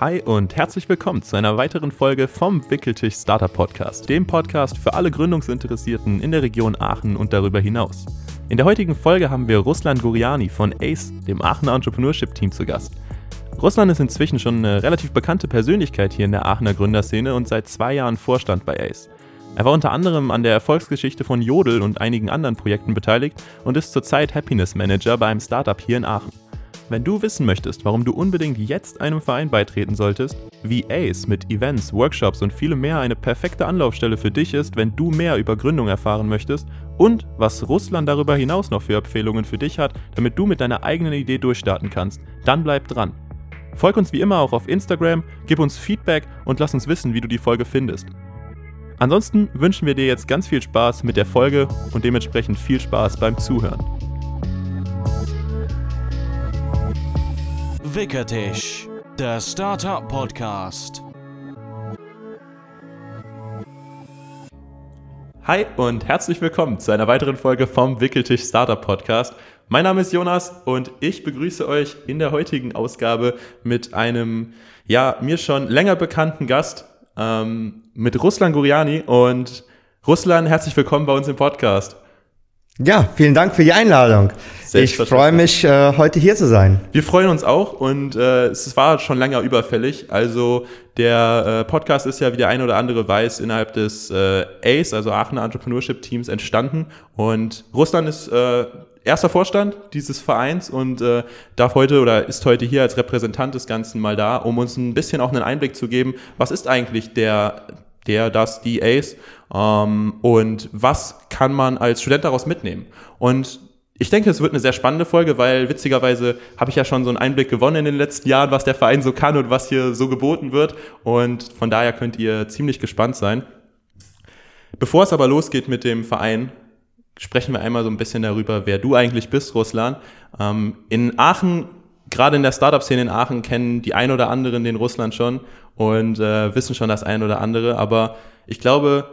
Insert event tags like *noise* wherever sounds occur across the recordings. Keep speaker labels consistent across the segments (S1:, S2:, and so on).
S1: Hi und herzlich willkommen zu einer weiteren Folge vom Wickeltisch Startup Podcast, dem Podcast für alle Gründungsinteressierten in der Region Aachen und darüber hinaus. In der heutigen Folge haben wir Ruslan Guriani von ACE, dem Aachener Entrepreneurship Team, zu Gast. Ruslan ist inzwischen schon eine relativ bekannte Persönlichkeit hier in der Aachener Gründerszene und seit zwei Jahren Vorstand bei ACE. Er war unter anderem an der Erfolgsgeschichte von Jodel und einigen anderen Projekten beteiligt und ist zurzeit Happiness Manager bei einem Startup hier in Aachen. Wenn du wissen möchtest, warum du unbedingt jetzt einem Verein beitreten solltest, wie ACE mit Events, Workshops und vielem mehr eine perfekte Anlaufstelle für dich ist, wenn du mehr über Gründung erfahren möchtest und was Russland darüber hinaus noch für Empfehlungen für dich hat, damit du mit deiner eigenen Idee durchstarten kannst, dann bleib dran. Folg uns wie immer auch auf Instagram, gib uns Feedback und lass uns wissen, wie du die Folge findest. Ansonsten wünschen wir dir jetzt ganz viel Spaß mit der Folge und dementsprechend viel Spaß beim Zuhören.
S2: Wickertisch, der Startup Podcast.
S1: Hi und herzlich willkommen zu einer weiteren Folge vom Wickeltisch Startup Podcast. Mein Name ist Jonas und ich begrüße euch in der heutigen Ausgabe mit einem, ja, mir schon länger bekannten Gast, ähm, mit Ruslan Guriani. Und Ruslan, herzlich willkommen bei uns im Podcast.
S3: Ja, vielen Dank für die Einladung. Ich freue mich, äh, heute hier zu sein.
S1: Wir freuen uns auch und äh, es war schon länger überfällig. Also der äh, Podcast ist ja, wie der eine oder andere weiß, innerhalb des ACE, also Aachener Entrepreneurship Teams, entstanden. Und Russland ist erster Vorstand dieses Vereins und äh, darf heute oder ist heute hier als Repräsentant des Ganzen mal da, um uns ein bisschen auch einen Einblick zu geben, was ist eigentlich der, der, das, die ACE ähm, und was kann man als Student daraus mitnehmen. Und ich denke, es wird eine sehr spannende Folge, weil witzigerweise habe ich ja schon so einen Einblick gewonnen in den letzten Jahren, was der Verein so kann und was hier so geboten wird. Und von daher könnt ihr ziemlich gespannt sein. Bevor es aber losgeht mit dem Verein, sprechen wir einmal so ein bisschen darüber, wer du eigentlich bist, Russland. Ähm, in Aachen, gerade in der Startup-Szene in Aachen, kennen die ein oder anderen den Russland schon und äh, wissen schon das ein oder andere. Aber ich glaube,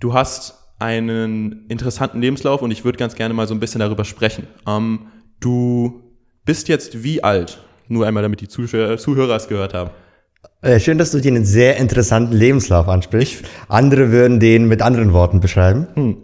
S1: du hast einen interessanten Lebenslauf und ich würde ganz gerne mal so ein bisschen darüber sprechen. Ähm, du bist jetzt wie alt? Nur einmal, damit die Zuhörer, Zuhörer es gehört haben.
S3: Äh, schön, dass du dir einen sehr interessanten Lebenslauf ansprichst. Andere würden den mit anderen Worten beschreiben. Hm.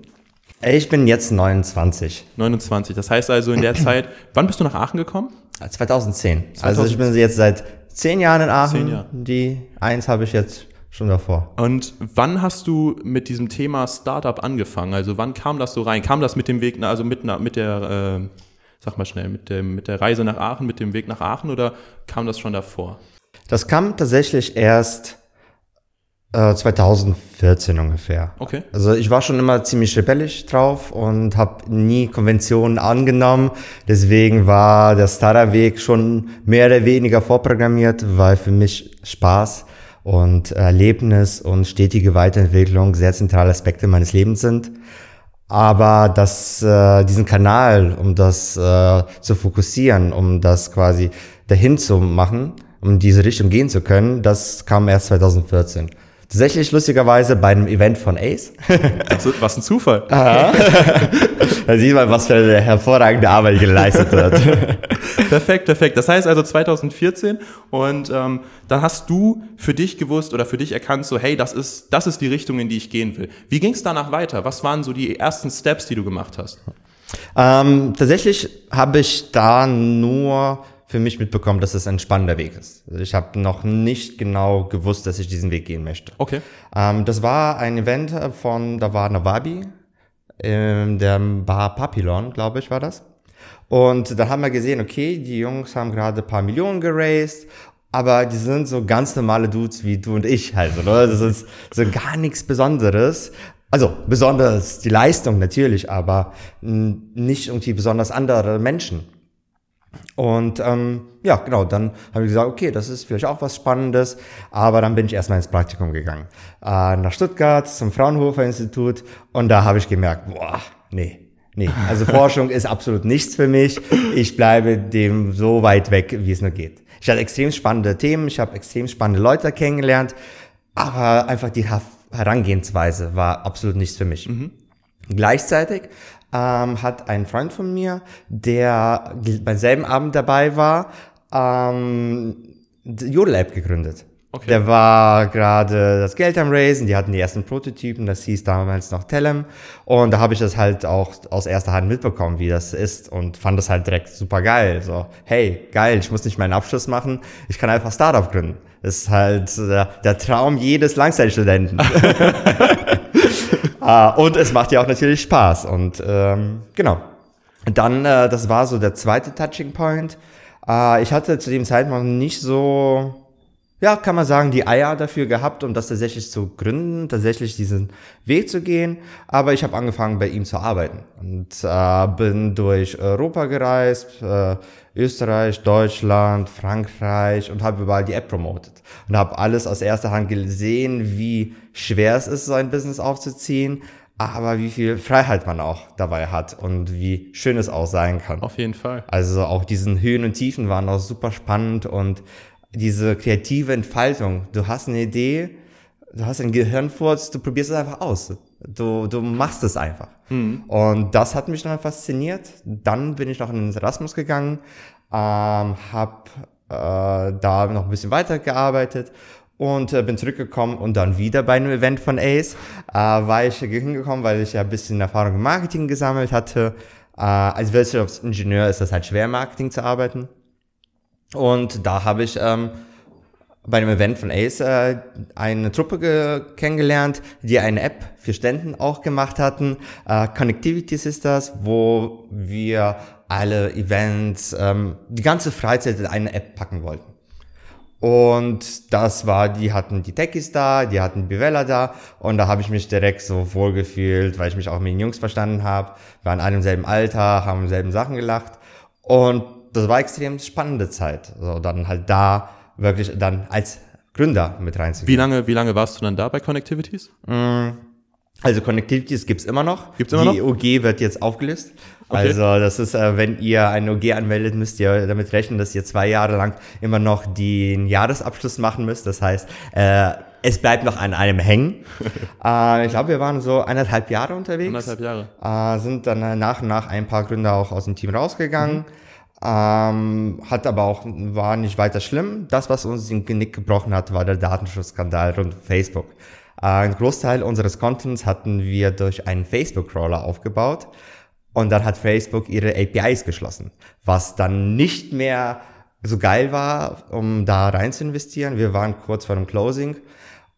S3: Ich bin jetzt 29.
S1: 29. Das heißt also in der *clears throat* Zeit, wann bist du nach Aachen gekommen?
S3: 2010. 2010. Also ich bin jetzt seit zehn Jahren in Aachen. Zehn Jahre. Die eins habe ich jetzt schon davor.
S1: Und wann hast du mit diesem Thema Startup angefangen? Also wann kam das so rein? Kam das mit dem Weg, also mit, mit der, äh, sag mal schnell, mit, dem, mit der Reise nach Aachen, mit dem Weg nach Aachen oder kam das schon davor?
S3: Das kam tatsächlich erst äh, 2014 ungefähr.
S1: Okay.
S3: Also ich war schon immer ziemlich rebellisch drauf und habe nie Konventionen angenommen. Deswegen war der Startup-Weg schon mehr oder weniger vorprogrammiert, weil für mich Spaß und Erlebnis und stetige Weiterentwicklung sehr zentrale Aspekte meines Lebens sind. Aber das, äh, diesen Kanal, um das äh, zu fokussieren, um das quasi dahin zu machen, um in diese Richtung gehen zu können, das kam erst 2014. Tatsächlich lustigerweise bei einem Event von Ace.
S1: Was ein Zufall.
S3: Da sieht man, was für eine hervorragende Arbeit geleistet wird.
S1: perfekt, perfekt. Das heißt also 2014 und ähm, dann hast du für dich gewusst oder für dich erkannt, so hey, das ist, das ist die Richtung, in die ich gehen will. Wie ging es danach weiter? Was waren so die ersten Steps, die du gemacht hast?
S3: Ähm, tatsächlich habe ich da nur für mich mitbekommen, dass es ein spannender Weg ist. Also ich habe noch nicht genau gewusst, dass ich diesen Weg gehen möchte.
S1: Okay.
S3: Ähm, das war ein Event von, da war Nawabi, in der Bar Papillon, glaube ich, war das. Und da haben wir gesehen, okay, die Jungs haben gerade ein paar Millionen geraced, aber die sind so ganz normale Dudes wie du und ich halt, oder? Das ist so gar nichts Besonderes. Also besonders die Leistung natürlich, aber nicht irgendwie besonders andere Menschen. Und ähm, ja, genau, dann habe ich gesagt, okay, das ist vielleicht auch was Spannendes, aber dann bin ich erstmal ins Praktikum gegangen. Äh, nach Stuttgart zum Fraunhofer Institut und da habe ich gemerkt, boah, nee, nee, also *laughs* Forschung ist absolut nichts für mich. Ich bleibe dem so weit weg, wie es nur geht. Ich hatte extrem spannende Themen, ich habe extrem spannende Leute kennengelernt, aber einfach die Herangehensweise war absolut nichts für mich. Mhm. Gleichzeitig ähm, hat ein Freund von mir, der beim selben Abend dabei war, ähm, Jodel-App gegründet.
S1: Okay.
S3: Der war gerade das Geld am Raisen, die hatten die ersten Prototypen, das hieß damals noch Telem. Und da habe ich das halt auch aus erster Hand mitbekommen, wie das ist und fand das halt direkt super geil. So, hey, geil, ich muss nicht meinen Abschluss machen, ich kann einfach Startup gründen. Das ist halt der, der Traum jedes Langzeitstudenten. *laughs* *laughs* Ah, und es macht ja auch natürlich Spaß. Und ähm, genau. Dann, äh, das war so der zweite Touching Point. Äh, ich hatte zu dem Zeitpunkt nicht so ja, kann man sagen, die Eier dafür gehabt, um das tatsächlich zu gründen, tatsächlich diesen Weg zu gehen. Aber ich habe angefangen, bei ihm zu arbeiten und äh, bin durch Europa gereist, äh, Österreich, Deutschland, Frankreich und habe überall die App promotet und habe alles aus erster Hand gesehen, wie schwer es ist, so ein Business aufzuziehen, aber wie viel Freiheit man auch dabei hat und wie schön es auch sein kann.
S1: Auf jeden Fall.
S3: Also auch diesen Höhen und Tiefen waren auch super spannend und diese kreative Entfaltung. Du hast eine Idee, du hast einen Gehirnfurz, du probierst es einfach aus. Du, du machst es einfach.
S1: Mhm.
S3: Und das hat mich dann fasziniert. Dann bin ich noch in den Erasmus gegangen, ähm, habe äh, da noch ein bisschen weitergearbeitet und äh, bin zurückgekommen und dann wieder bei einem Event von Ace äh, war ich hingekommen, weil ich ja ein bisschen Erfahrung im Marketing gesammelt hatte. Äh, als Wirtschaftsingenieur ist das halt schwer, Marketing zu arbeiten. Und da habe ich ähm, bei einem Event von Ace äh, eine Truppe kennengelernt, die eine App für Ständen auch gemacht hatten. Äh, Connectivity Sisters, wo wir alle Events, ähm, die ganze Freizeit in eine App packen wollten. Und das war, die hatten die Techies da, die hatten Bivella da und da habe ich mich direkt so wohlgefühlt, weil ich mich auch mit den Jungs verstanden habe. Waren alle im selben Alter, haben selben Sachen gelacht und das war extrem spannende Zeit. So, dann halt da wirklich dann als Gründer mit reinzugehen.
S1: Wie lange, wie lange warst du dann da bei Connectivities?
S3: Also Connectivities gibt's immer noch.
S1: Gibt's immer
S3: Die
S1: noch?
S3: OG wird jetzt aufgelöst.
S1: Okay.
S3: Also das ist, äh, wenn ihr eine OG anmeldet, müsst ihr damit rechnen, dass ihr zwei Jahre lang immer noch den Jahresabschluss machen müsst. Das heißt, äh, es bleibt noch an einem hängen. *laughs* äh, ich glaube, wir waren so eineinhalb Jahre unterwegs.
S1: Anderthalb Jahre.
S3: Äh, sind dann nach und nach ein paar Gründer auch aus dem Team rausgegangen.
S1: Mhm.
S3: Ähm, hat aber auch, war nicht weiter schlimm. Das, was uns den Genick gebrochen hat, war der Datenschutzskandal rund Facebook. Äh, ein Großteil unseres Contents hatten wir durch einen Facebook-Crawler aufgebaut. Und dann hat Facebook ihre APIs geschlossen, was dann nicht mehr so geil war, um da rein zu investieren. Wir waren kurz vor dem Closing.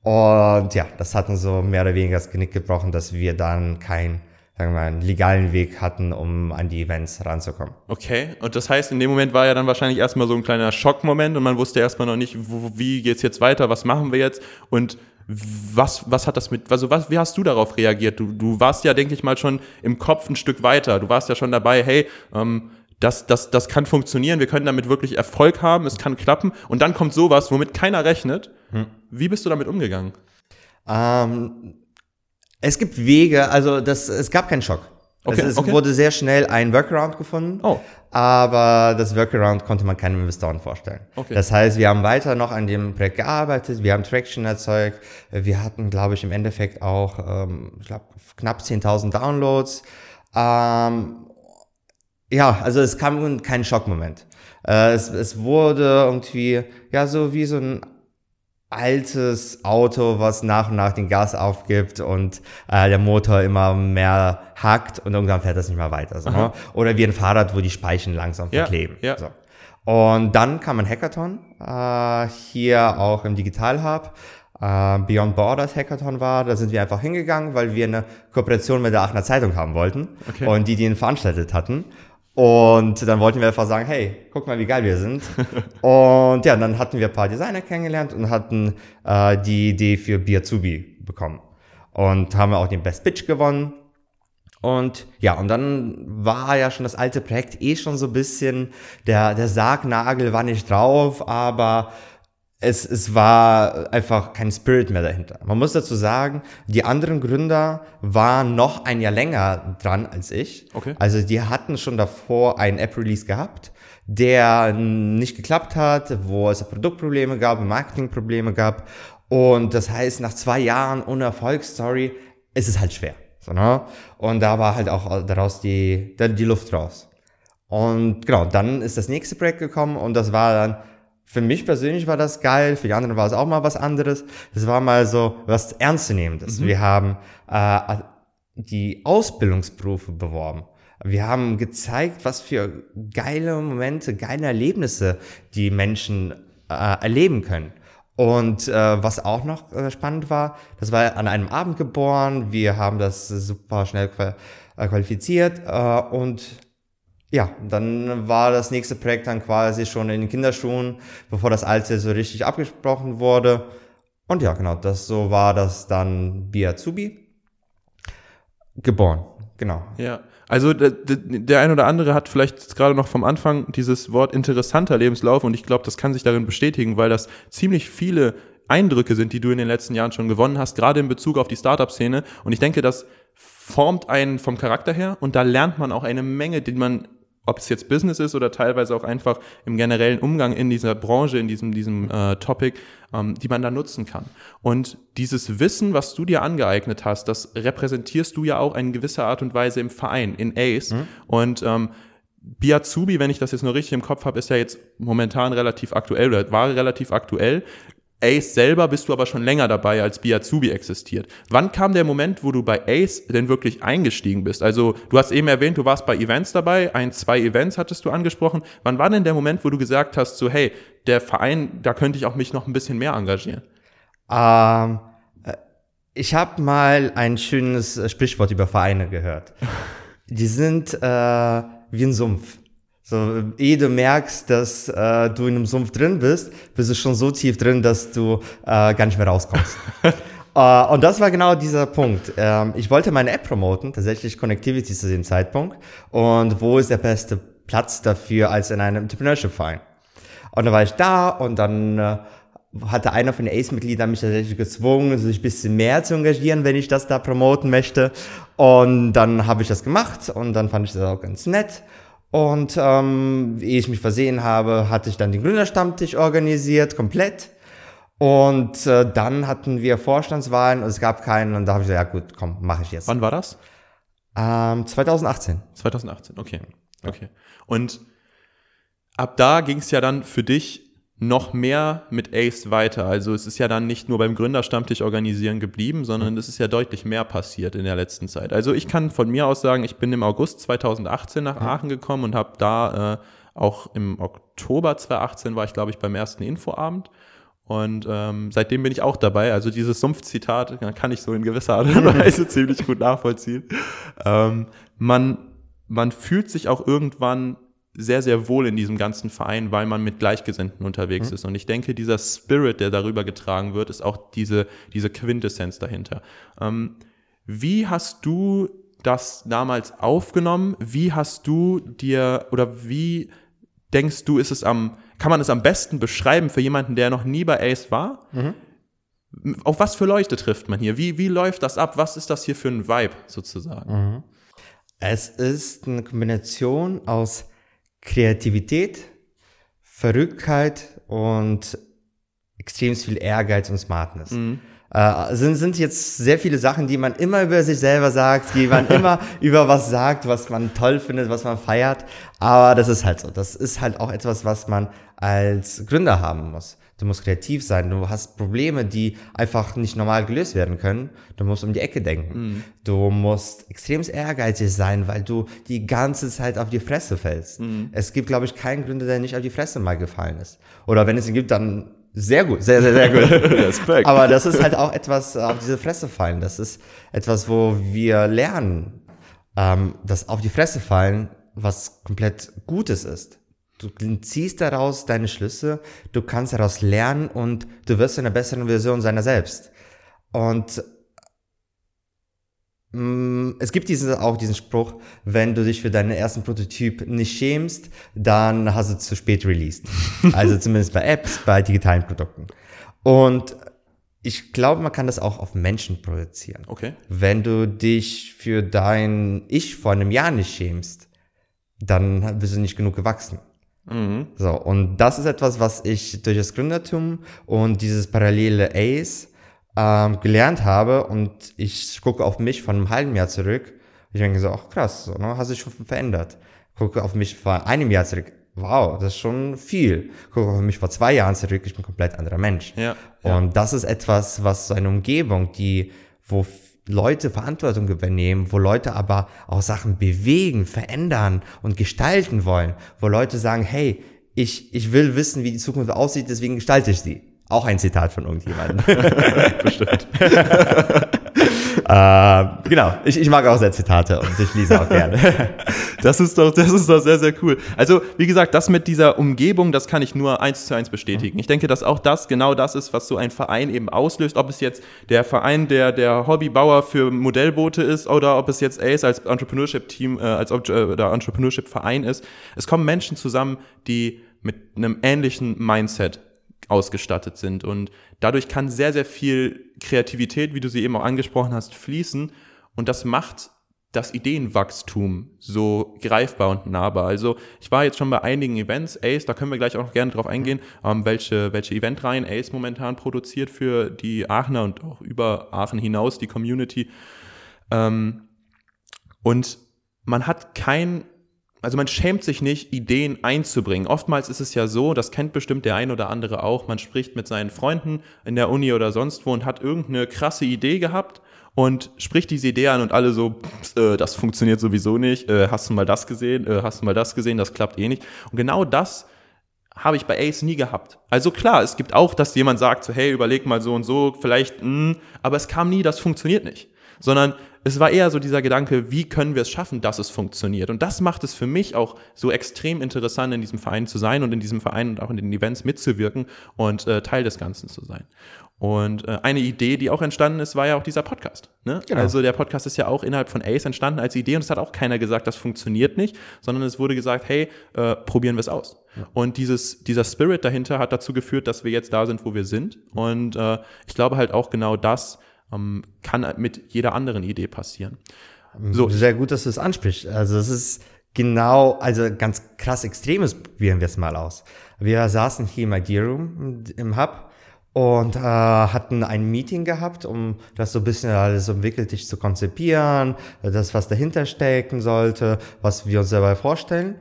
S3: Und ja, das hat uns so mehr oder weniger das Genick gebrochen, dass wir dann keinen, sagen wir mal, einen legalen Weg hatten, um an die Events ranzukommen.
S1: Okay, und das heißt, in dem Moment war ja dann wahrscheinlich erstmal so ein kleiner Schockmoment und man wusste erstmal noch nicht, wo, wie geht's jetzt weiter, was machen wir jetzt und was, was hat das mit, also was, wie hast du darauf reagiert? Du, du warst ja, denke ich mal, schon im Kopf ein Stück weiter. Du warst ja schon dabei, hey, ähm, das, das, das kann funktionieren, wir können damit wirklich Erfolg haben, es kann klappen und dann kommt sowas, womit keiner rechnet. Wie bist du damit umgegangen?
S3: Ähm, es gibt Wege, also das, es gab keinen Schock.
S1: Okay,
S3: es, es
S1: okay.
S3: wurde sehr schnell ein Workaround gefunden,
S1: Oh.
S3: aber das Workaround konnte man keinem Investoren vorstellen.
S1: Okay.
S3: Das heißt, wir haben weiter noch an dem Projekt gearbeitet, wir haben Traction erzeugt, wir hatten, glaube ich, im Endeffekt auch, ähm, ich glaube, knapp 10.000 Downloads. Ähm, ja, also es kam kein Schockmoment. Äh, es, es wurde irgendwie, ja, so wie so ein altes Auto, was nach und nach den Gas aufgibt und äh, der Motor immer mehr hackt und irgendwann fährt das nicht mehr weiter. So, ne? Oder wie ein Fahrrad, wo die Speichen langsam
S1: Ja,
S3: verkleben.
S1: ja.
S3: So. Und dann kam ein Hackathon, äh, hier auch im Digital Hub. Äh, Beyond Borders Hackathon war, da sind wir einfach hingegangen, weil wir eine Kooperation mit der Aachener Zeitung haben wollten
S1: Okay.
S3: und die, die ihn veranstaltet hatten. Und dann wollten wir einfach sagen, hey, guck mal, wie geil wir sind. *laughs* und ja, dann hatten wir ein paar Designer kennengelernt und hatten äh, die Idee für Biazubi bekommen. Und haben auch den Best Pitch gewonnen. Und ja, und dann war ja schon das alte Projekt eh schon so ein bisschen, der, der Sargnagel war nicht drauf, aber es, es war einfach kein Spirit mehr dahinter. Man muss dazu sagen, die anderen Gründer waren noch ein Jahr länger dran als ich.
S1: Okay.
S3: Also die hatten schon davor einen App-Release gehabt, der nicht geklappt hat, wo es Produktprobleme gab, Marketingprobleme gab. Und das heißt, nach zwei Jahren ohne Erfolgsstory ist es halt schwer. So, ne? Und da war halt auch daraus die, die Luft raus. Und genau, dann ist das nächste Projekt gekommen und das war dann Für mich persönlich war das geil, für die anderen war es auch mal was anderes. Das war mal so was Ernstzunehmendes. Wir haben äh, die Ausbildungsberufe beworben. Wir haben gezeigt, was für geile Momente, geile Erlebnisse die Menschen äh, erleben können. Und äh, was auch noch äh, spannend war, das war an einem Abend geboren. Wir haben das super schnell äh, qualifiziert äh, und ja, dann war das nächste Projekt dann quasi schon in den Kinderschuhen, bevor das alte so richtig abgesprochen wurde. Und ja, genau, das so war das dann Biazubi geboren. Genau.
S1: Ja, also der, der der ein oder andere hat vielleicht gerade noch vom Anfang dieses Wort interessanter Lebenslauf und ich glaube, das kann sich darin bestätigen, weil das ziemlich viele Eindrücke sind, die du in den letzten Jahren schon gewonnen hast, gerade in Bezug auf die Startup-Szene. Und ich denke, das formt einen vom Charakter her und da lernt man auch eine Menge, die man, ob es jetzt Business ist oder teilweise auch einfach im generellen Umgang in dieser Branche, in diesem, diesem äh, Topic, ähm, die man da nutzen kann. Und dieses Wissen, was du dir angeeignet hast, das repräsentierst du ja auch in gewisser Art und Weise im Verein, in ACE. Und ähm, Biazubi, wenn ich das jetzt nur richtig im Kopf habe, ist ja jetzt momentan relativ aktuell oder war relativ aktuell. Ace selber bist du aber schon länger dabei, als Biazubi existiert. Wann kam der Moment, wo du bei Ace denn wirklich eingestiegen bist? Also du hast eben erwähnt, du warst bei Events dabei, ein, zwei Events hattest du angesprochen. Wann war denn der Moment, wo du gesagt hast, so hey, der Verein, da könnte ich auch mich noch ein bisschen mehr engagieren?
S3: Ähm, äh, ich habe mal ein schönes äh, Sprichwort über Vereine gehört. *laughs* Die sind äh, wie ein Sumpf. So, ehe du merkst, dass äh, du in einem Sumpf drin bist, bist du schon so tief drin, dass du äh, gar nicht mehr rauskommst. *laughs* äh, und das war genau dieser Punkt. Ähm, ich wollte meine App promoten, tatsächlich Connectivity zu dem Zeitpunkt. Und wo ist der beste Platz dafür als in einem Entrepreneurship-Verein? Und dann war ich da und dann äh, hatte einer von den ACE-Mitgliedern mich tatsächlich gezwungen, sich ein bisschen mehr zu engagieren, wenn ich das da promoten möchte. Und dann habe ich das gemacht und dann fand ich das auch ganz nett. Und ähm, ehe ich mich versehen habe, hatte ich dann den Gründerstammtisch organisiert, komplett. Und äh, dann hatten wir Vorstandswahlen und es gab keinen. Und da habe ich gesagt, ja gut, komm, mache ich jetzt.
S1: Wann war das?
S3: Ähm, 2018.
S1: 2018, okay. Okay. Und ab da ging es ja dann für dich noch mehr mit Ace weiter. Also es ist ja dann nicht nur beim Gründerstammtisch organisieren geblieben, sondern es ist ja deutlich mehr passiert in der letzten Zeit. Also ich kann von mir aus sagen, ich bin im August 2018 nach Aachen gekommen und habe da äh, auch im Oktober 2018 war ich, glaube ich, beim ersten Infoabend. Und ähm, seitdem bin ich auch dabei. Also dieses Sumpfzitat kann ich so in gewisser Art und Weise ziemlich gut nachvollziehen. Ähm, man, man fühlt sich auch irgendwann sehr, sehr wohl in diesem ganzen Verein, weil man mit Gleichgesinnten unterwegs ist. Und ich denke, dieser Spirit, der darüber getragen wird, ist auch diese, diese Quintessenz dahinter. Ähm, wie hast du das damals aufgenommen? Wie hast du dir oder wie denkst du, ist es am, kann man es am besten beschreiben für jemanden, der noch nie bei Ace war? Auf was für Leute trifft man hier? Wie, wie läuft das ab? Was ist das hier für ein Vibe sozusagen?
S3: Es ist eine Kombination aus Kreativität, Verrücktheit und extrem viel Ehrgeiz und Smartness. Äh, sind, sind jetzt sehr viele Sachen, die man immer über sich selber sagt, die man *laughs* immer über was sagt, was man toll findet, was man feiert. Aber das ist halt so. Das ist halt auch etwas, was man als Gründer haben muss. Du musst kreativ sein. Du hast Probleme, die einfach nicht normal gelöst werden können. Du musst um die Ecke denken. Du musst extrem ehrgeizig sein, weil du die ganze Zeit auf die Fresse fällst. Es gibt, glaube ich, keinen Gründer, der nicht auf die Fresse mal gefallen ist. Oder wenn es ihn gibt, dann sehr gut, sehr, sehr, sehr gut. *laughs*
S1: Respekt.
S3: Aber das ist halt auch etwas äh, auf diese Fresse fallen. Das ist etwas, wo wir lernen, ähm, dass auf die Fresse fallen was komplett Gutes ist. Du ziehst daraus deine Schlüsse, du kannst daraus lernen und du wirst zu einer besseren Version seiner selbst. Und mm, es gibt diesen, auch diesen Spruch, wenn du dich für deinen ersten Prototyp nicht schämst, dann hast du zu spät released. *laughs* Also zumindest bei Apps, bei digitalen Produkten. Und ich glaube, man kann das auch auf Menschen projizieren.
S1: Okay.
S3: Wenn du dich für dein Ich vor einem Jahr nicht schämst, dann bist du nicht genug gewachsen. So, und das ist etwas, was ich durch das Gründertum und dieses parallele Ace ähm, gelernt habe und ich gucke auf mich von einem halben Jahr zurück. Ich denke so, ach krass, so, ne, hast dich schon verändert. Gucke auf mich vor einem Jahr zurück. wow, das ist schon viel. Guck mal, für mich vor zwei Jahren zurück, ich bin ein komplett anderer Mensch.
S1: Ja,
S3: Und das ist etwas, was so eine Umgebung, die, wo Leute Verantwortung übernehmen, wo Leute aber auch Sachen bewegen, verändern und gestalten wollen, wo Leute sagen, hey, ich, ich will wissen, wie die Zukunft aussieht, deswegen gestalte ich sie. Auch ein Zitat von irgendjemandem. *laughs*
S1: Bestimmt. *laughs*
S3: äh, genau, ich, ich mag auch sehr Zitate und ich lese auch gerne. *laughs*
S1: Das ist doch, das ist doch sehr, sehr cool. Also, wie gesagt, das mit dieser Umgebung, das kann ich nur eins zu eins bestätigen. Ich denke, dass auch das genau das ist, was so ein Verein eben auslöst. Ob es jetzt der Verein der, der Hobbybauer für Modellboote ist oder ob es jetzt Ace als Entrepreneurship-Team, äh, als äh, oder Entrepreneurship-Verein ist. Es kommen Menschen zusammen, die mit einem ähnlichen Mindset ausgestattet sind. Und dadurch kann sehr, sehr viel Kreativität, wie du sie eben auch angesprochen hast, fließen. Und das macht das Ideenwachstum so greifbar und nahbar. Also ich war jetzt schon bei einigen Events, Ace, da können wir gleich auch noch gerne drauf eingehen, ähm, welche, welche Eventreihen Ace momentan produziert für die Aachener und auch über Aachen hinaus, die Community. Ähm, und man hat kein, also man schämt sich nicht, Ideen einzubringen. Oftmals ist es ja so, das kennt bestimmt der ein oder andere auch, man spricht mit seinen Freunden in der Uni oder sonst wo und hat irgendeine krasse Idee gehabt und spricht diese Idee an und alle so, "Pst, äh, das funktioniert sowieso nicht, äh, hast du mal das gesehen, äh, hast du mal das gesehen, das klappt eh nicht. Und genau das habe ich bei Ace nie gehabt. Also klar, es gibt auch, dass jemand sagt, so, hey, überleg mal so und so, vielleicht, mh, aber es kam nie, das funktioniert nicht. Sondern es war eher so dieser Gedanke, wie können wir es schaffen, dass es funktioniert? Und das macht es für mich auch so extrem interessant, in diesem Verein zu sein und in diesem Verein und auch in den Events mitzuwirken und äh, Teil des Ganzen zu sein. Und äh, eine Idee, die auch entstanden ist, war ja auch dieser Podcast. Ne?
S3: Genau.
S1: Also der Podcast ist ja auch innerhalb von Ace entstanden als Idee und es hat auch keiner gesagt, das funktioniert nicht, sondern es wurde gesagt, hey, äh, probieren wir es aus. Und dieses, dieser Spirit dahinter hat dazu geführt, dass wir jetzt da sind, wo wir sind. Und äh, ich glaube halt auch genau das ähm, kann mit jeder anderen Idee passieren. So.
S3: Sehr gut, dass du es ansprichst. Also es ist genau, also ganz krass Extremes probieren wir es mal aus. Wir saßen hier im Idea Room im Hub und äh, hatten ein Meeting gehabt, um das so ein bisschen alles um Wickeltisch zu konzipieren, das, was dahinter stecken sollte, was wir uns dabei vorstellen.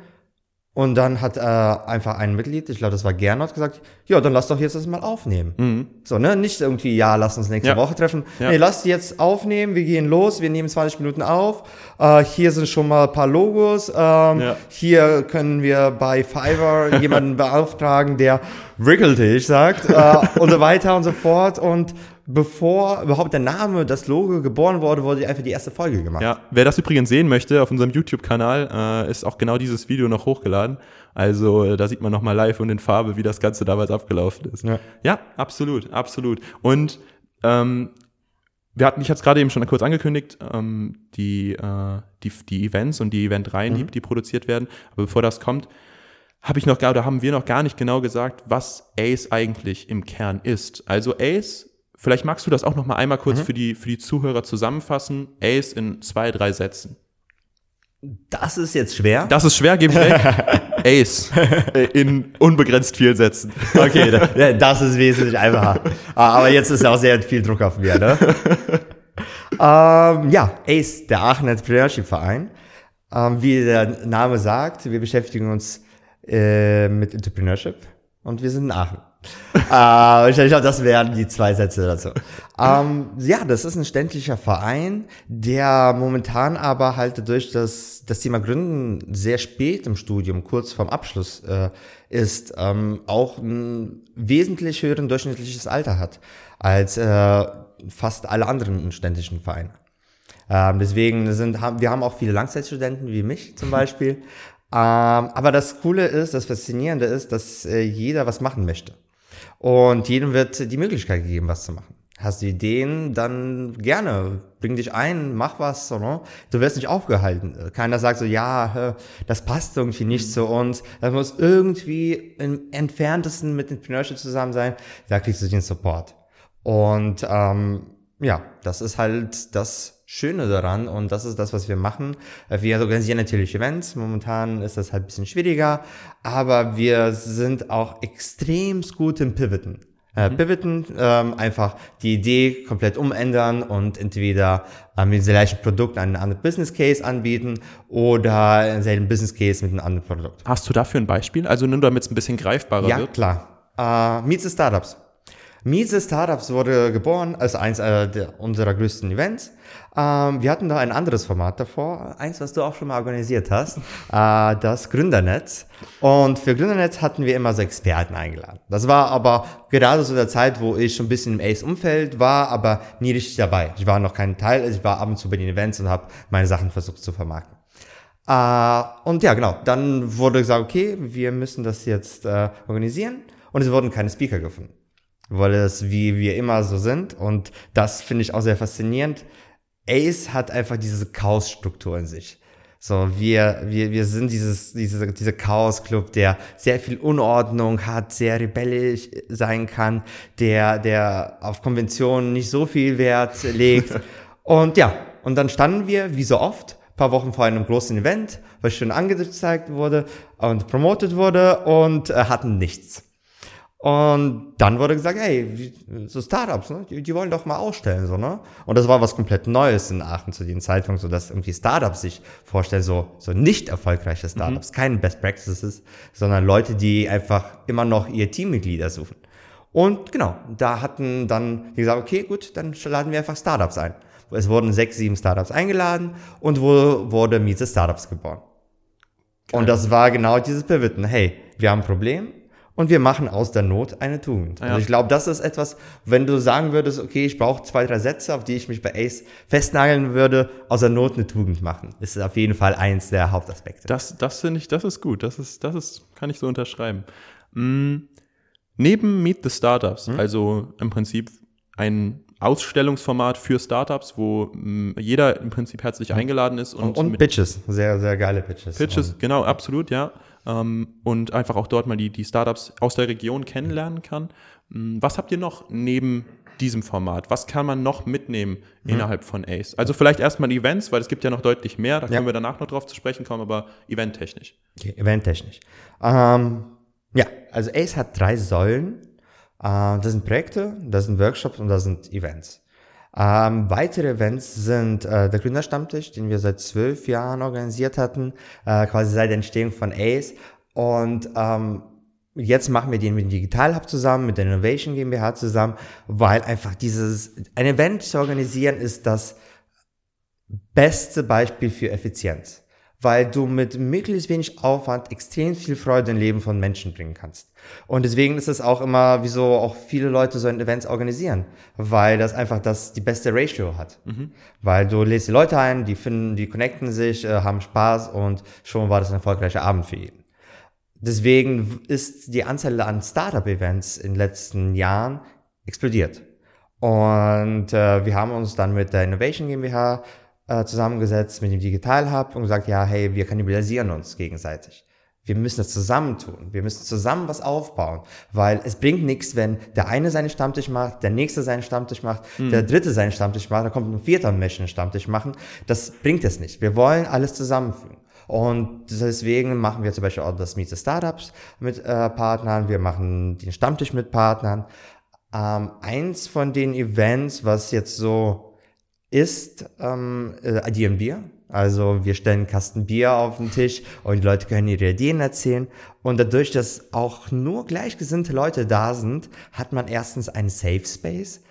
S3: Und dann hat äh, einfach ein Mitglied, ich glaube, das war Gernot, gesagt, ja, dann lass doch jetzt das mal aufnehmen. So, ne? Nicht irgendwie, ja, lass uns nächste
S1: Ja.
S3: Woche treffen.
S1: Ja.
S3: Nee, lass die jetzt aufnehmen, wir gehen los, wir nehmen 20 Minuten auf. Äh, hier sind schon mal ein paar Logos. Ähm,
S1: Ja.
S3: Hier können wir bei Fiverr *laughs* jemanden beauftragen, der Wriggletisch sagt äh, und so weiter und so fort. Und bevor überhaupt der Name, das Logo geboren wurde, wurde einfach die erste Folge gemacht.
S1: Ja, wer das übrigens sehen möchte, auf unserem YouTube-Kanal äh, ist auch genau dieses Video noch hochgeladen. Also äh, da sieht man nochmal live und in Farbe, wie das Ganze damals abgelaufen ist.
S3: Ja.
S1: ja absolut, absolut. Und ähm, wir hatten, ich hatte es gerade eben schon kurz angekündigt, ähm, die, äh, die, die Events und die Eventreihen, die, die produziert werden. Aber bevor das kommt, habe ich noch gar, oder haben wir noch gar nicht genau gesagt, was Ace eigentlich im Kern ist. Also Ace, vielleicht magst du das auch noch mal einmal kurz für, die, für die Zuhörer zusammenfassen. Ace in zwei, drei Sätzen.
S3: Das ist jetzt schwer.
S1: Das ist schwer, gebe ich recht. *laughs* Ace in unbegrenzt vielen Sätzen.
S3: Okay, da- das ist wesentlich einfacher. Ah, Aber jetzt ist ja auch sehr viel Druck auf mir, ne? *laughs* ähm, ja, ACE, der Aachen Entrepreneurship Verein. Ähm, wie der Name sagt, wir beschäftigen uns äh, mit Entrepreneurship und wir sind in Aachen. *laughs* äh, ich glaube, das wären die zwei Sätze dazu. Ähm, ja, das ist ein ständlicher Verein, der momentan aber halt durch das, das Thema Gründen sehr spät im Studium, kurz vorm Abschluss äh, ist, ähm, auch ein wesentlich höheren durchschnittliches Alter hat als äh, fast alle anderen ständischen Vereine. Ähm, deswegen sind, haben, wir haben auch viele Langzeitstudenten wie mich zum Beispiel. *laughs* ähm, aber das Coole ist, das Faszinierende ist, dass äh, jeder was machen möchte. Und jedem wird die Möglichkeit gegeben, was zu machen. Hast du Ideen, dann gerne. Bring dich ein, mach was. Oder? Du wirst nicht aufgehalten. Keiner sagt so, ja, das passt irgendwie nicht zu uns. Das muss irgendwie im entferntesten mit Entrepreneurship zusammen sein. Da kriegst du den Support. Und ähm, ja, das ist halt das Schöne daran und das ist das, was wir machen. Äh, Wir organisieren natürlich Events. Momentan ist das halt ein bisschen schwieriger, aber wir sind auch extrem gut im Pivoten. Äh, pivoten, ähm, einfach die Idee komplett umändern und entweder ähm, mit dem gleichen Produkt einen anderen Business Case anbieten oder denselben Business Case mit einem anderen Produkt.
S1: Hast du dafür ein Beispiel? Also nur damit es ein bisschen greifbarer
S3: Ja,
S1: wird.
S3: klar. Äh, Meet the Startups. The Startups wurde geboren als eins äh, unserer größten Events. Ähm, wir hatten noch ein anderes Format davor, eins, was du auch schon mal organisiert hast, *laughs* äh, das Gründernetz. Und für Gründernetz hatten wir immer so Experten eingeladen. Das war aber gerade so der Zeit, wo ich schon ein bisschen im Ace-Umfeld war, aber nie richtig dabei. Ich war noch kein Teil, also ich war ab und zu bei den Events und habe meine Sachen versucht zu vermarkten. Äh, und ja, genau, dann wurde gesagt, okay, wir müssen das jetzt äh, organisieren und es wurden keine Speaker gefunden, weil es wie wir immer so sind und das finde ich auch sehr faszinierend. Ace hat einfach diese Chaosstruktur in sich. So, wir, wir, wir sind dieses, diese, dieser Chaos-Club, der sehr viel Unordnung hat, sehr rebellisch sein kann, der, der auf Konventionen nicht so viel Wert legt. *laughs* und ja, und dann standen wir, wie so oft, paar Wochen vor einem großen Event, was schön angezeigt wurde und promotet wurde und äh, hatten nichts. Und dann wurde gesagt, hey, wie- so Startups, ne? die, die wollen doch mal ausstellen, so, ne? Und das war was komplett Neues in Aachen zu dem Zeitpunkt, so dass irgendwie Startups sich vorstellen, so, so nicht erfolgreiche Startups, keine Best Practices, sondern Leute, die einfach immer noch ihr Teammitglieder suchen. Und genau, da hatten dann die gesagt, okay, gut, dann laden wir einfach Startups ein. Es wurden sechs, sieben Startups eingeladen und wo wurde Meet the Startups geboren. Und das war genau dieses Pivoten. Hey, wir haben ein Problem und wir machen aus der Not eine Tugend.
S1: Ja.
S3: Also ich glaube, das ist etwas, wenn du sagen würdest, okay, ich brauche zwei, drei Sätze, auf die ich mich bei Ace festnageln würde, aus der Not eine Tugend machen. Ist auf jeden Fall eins der Hauptaspekte.
S1: Das, das finde ich, das ist gut. Das ist, das ist, kann ich so unterschreiben. Mm, neben Meet the Startups,
S3: Hm?
S1: also im Prinzip ein Ausstellungsformat für Startups, wo mm, jeder im Prinzip herzlich eingeladen ist und,
S3: und, und Pitches, sehr, sehr geile Pitches.
S1: Pitches, genau, absolut, ja. Ähm, und einfach auch dort mal die, die Startups aus der Region kennenlernen kann. Mm, Was habt ihr noch neben diesem Format? Was kann man noch mitnehmen
S3: Mhm.
S1: innerhalb von Ace? Also vielleicht erstmal Events, weil es gibt ja noch deutlich mehr, da
S3: Ja.
S1: können wir danach noch drauf zu sprechen kommen, aber eventtechnisch.
S3: Okay, eventtechnisch. Ähm, ja, also Ace hat drei Säulen. Äh, das sind Projekte, das sind Workshops und das sind Events. Ähm, weitere Events sind äh, der Gründerstammtisch, den wir seit zwölf Jahren organisiert hatten, äh, quasi seit der Entstehung von Ace. Und ähm, jetzt machen wir den mit dem Digital Hub zusammen, mit der Innovation GmbH zusammen, weil einfach dieses, ein Event zu organisieren ist das beste Beispiel für Effizienz, weil du mit möglichst wenig Aufwand extrem viel Freude in Leben von Menschen bringen kannst. Und deswegen ist es auch immer, wieso auch viele Leute so ein Events organisieren, weil das einfach das die beste Ratio hat. Weil du lädst die Leute ein, die finden, die connecten sich, äh, haben Spaß und schon war das ein erfolgreicher Abend für jeden. Deswegen ist die Anzahl an Startup-Events in den letzten Jahren explodiert. Und äh, wir haben uns dann mit der Innovation GmbH äh, zusammengesetzt, mit dem Digital Hub und gesagt, ja, hey, wir kannibalisieren uns gegenseitig. Wir müssen das zusammentun. Wir müssen zusammen was aufbauen, weil es bringt nichts, wenn der eine seinen Stammtisch macht, der nächste seinen Stammtisch macht, der dritte seinen Stammtisch macht, da kommt ein vierter Mensch einen Stammtisch machen. Das bringt es nicht. Wir wollen alles zusammenfügen. Und deswegen machen wir zum Beispiel auch das Meet the Startups mit äh, Partnern. Wir machen den Stammtisch mit Partnern. Ähm, eins von den Events, was jetzt so ist, ähm, äh, die ein Bier. Also wir stellen einen Kasten Bier auf den Tisch und die Leute können ihre Ideen erzählen. Und dadurch, dass auch nur gleichgesinnte Leute da sind, hat man erstens einen Safe Space,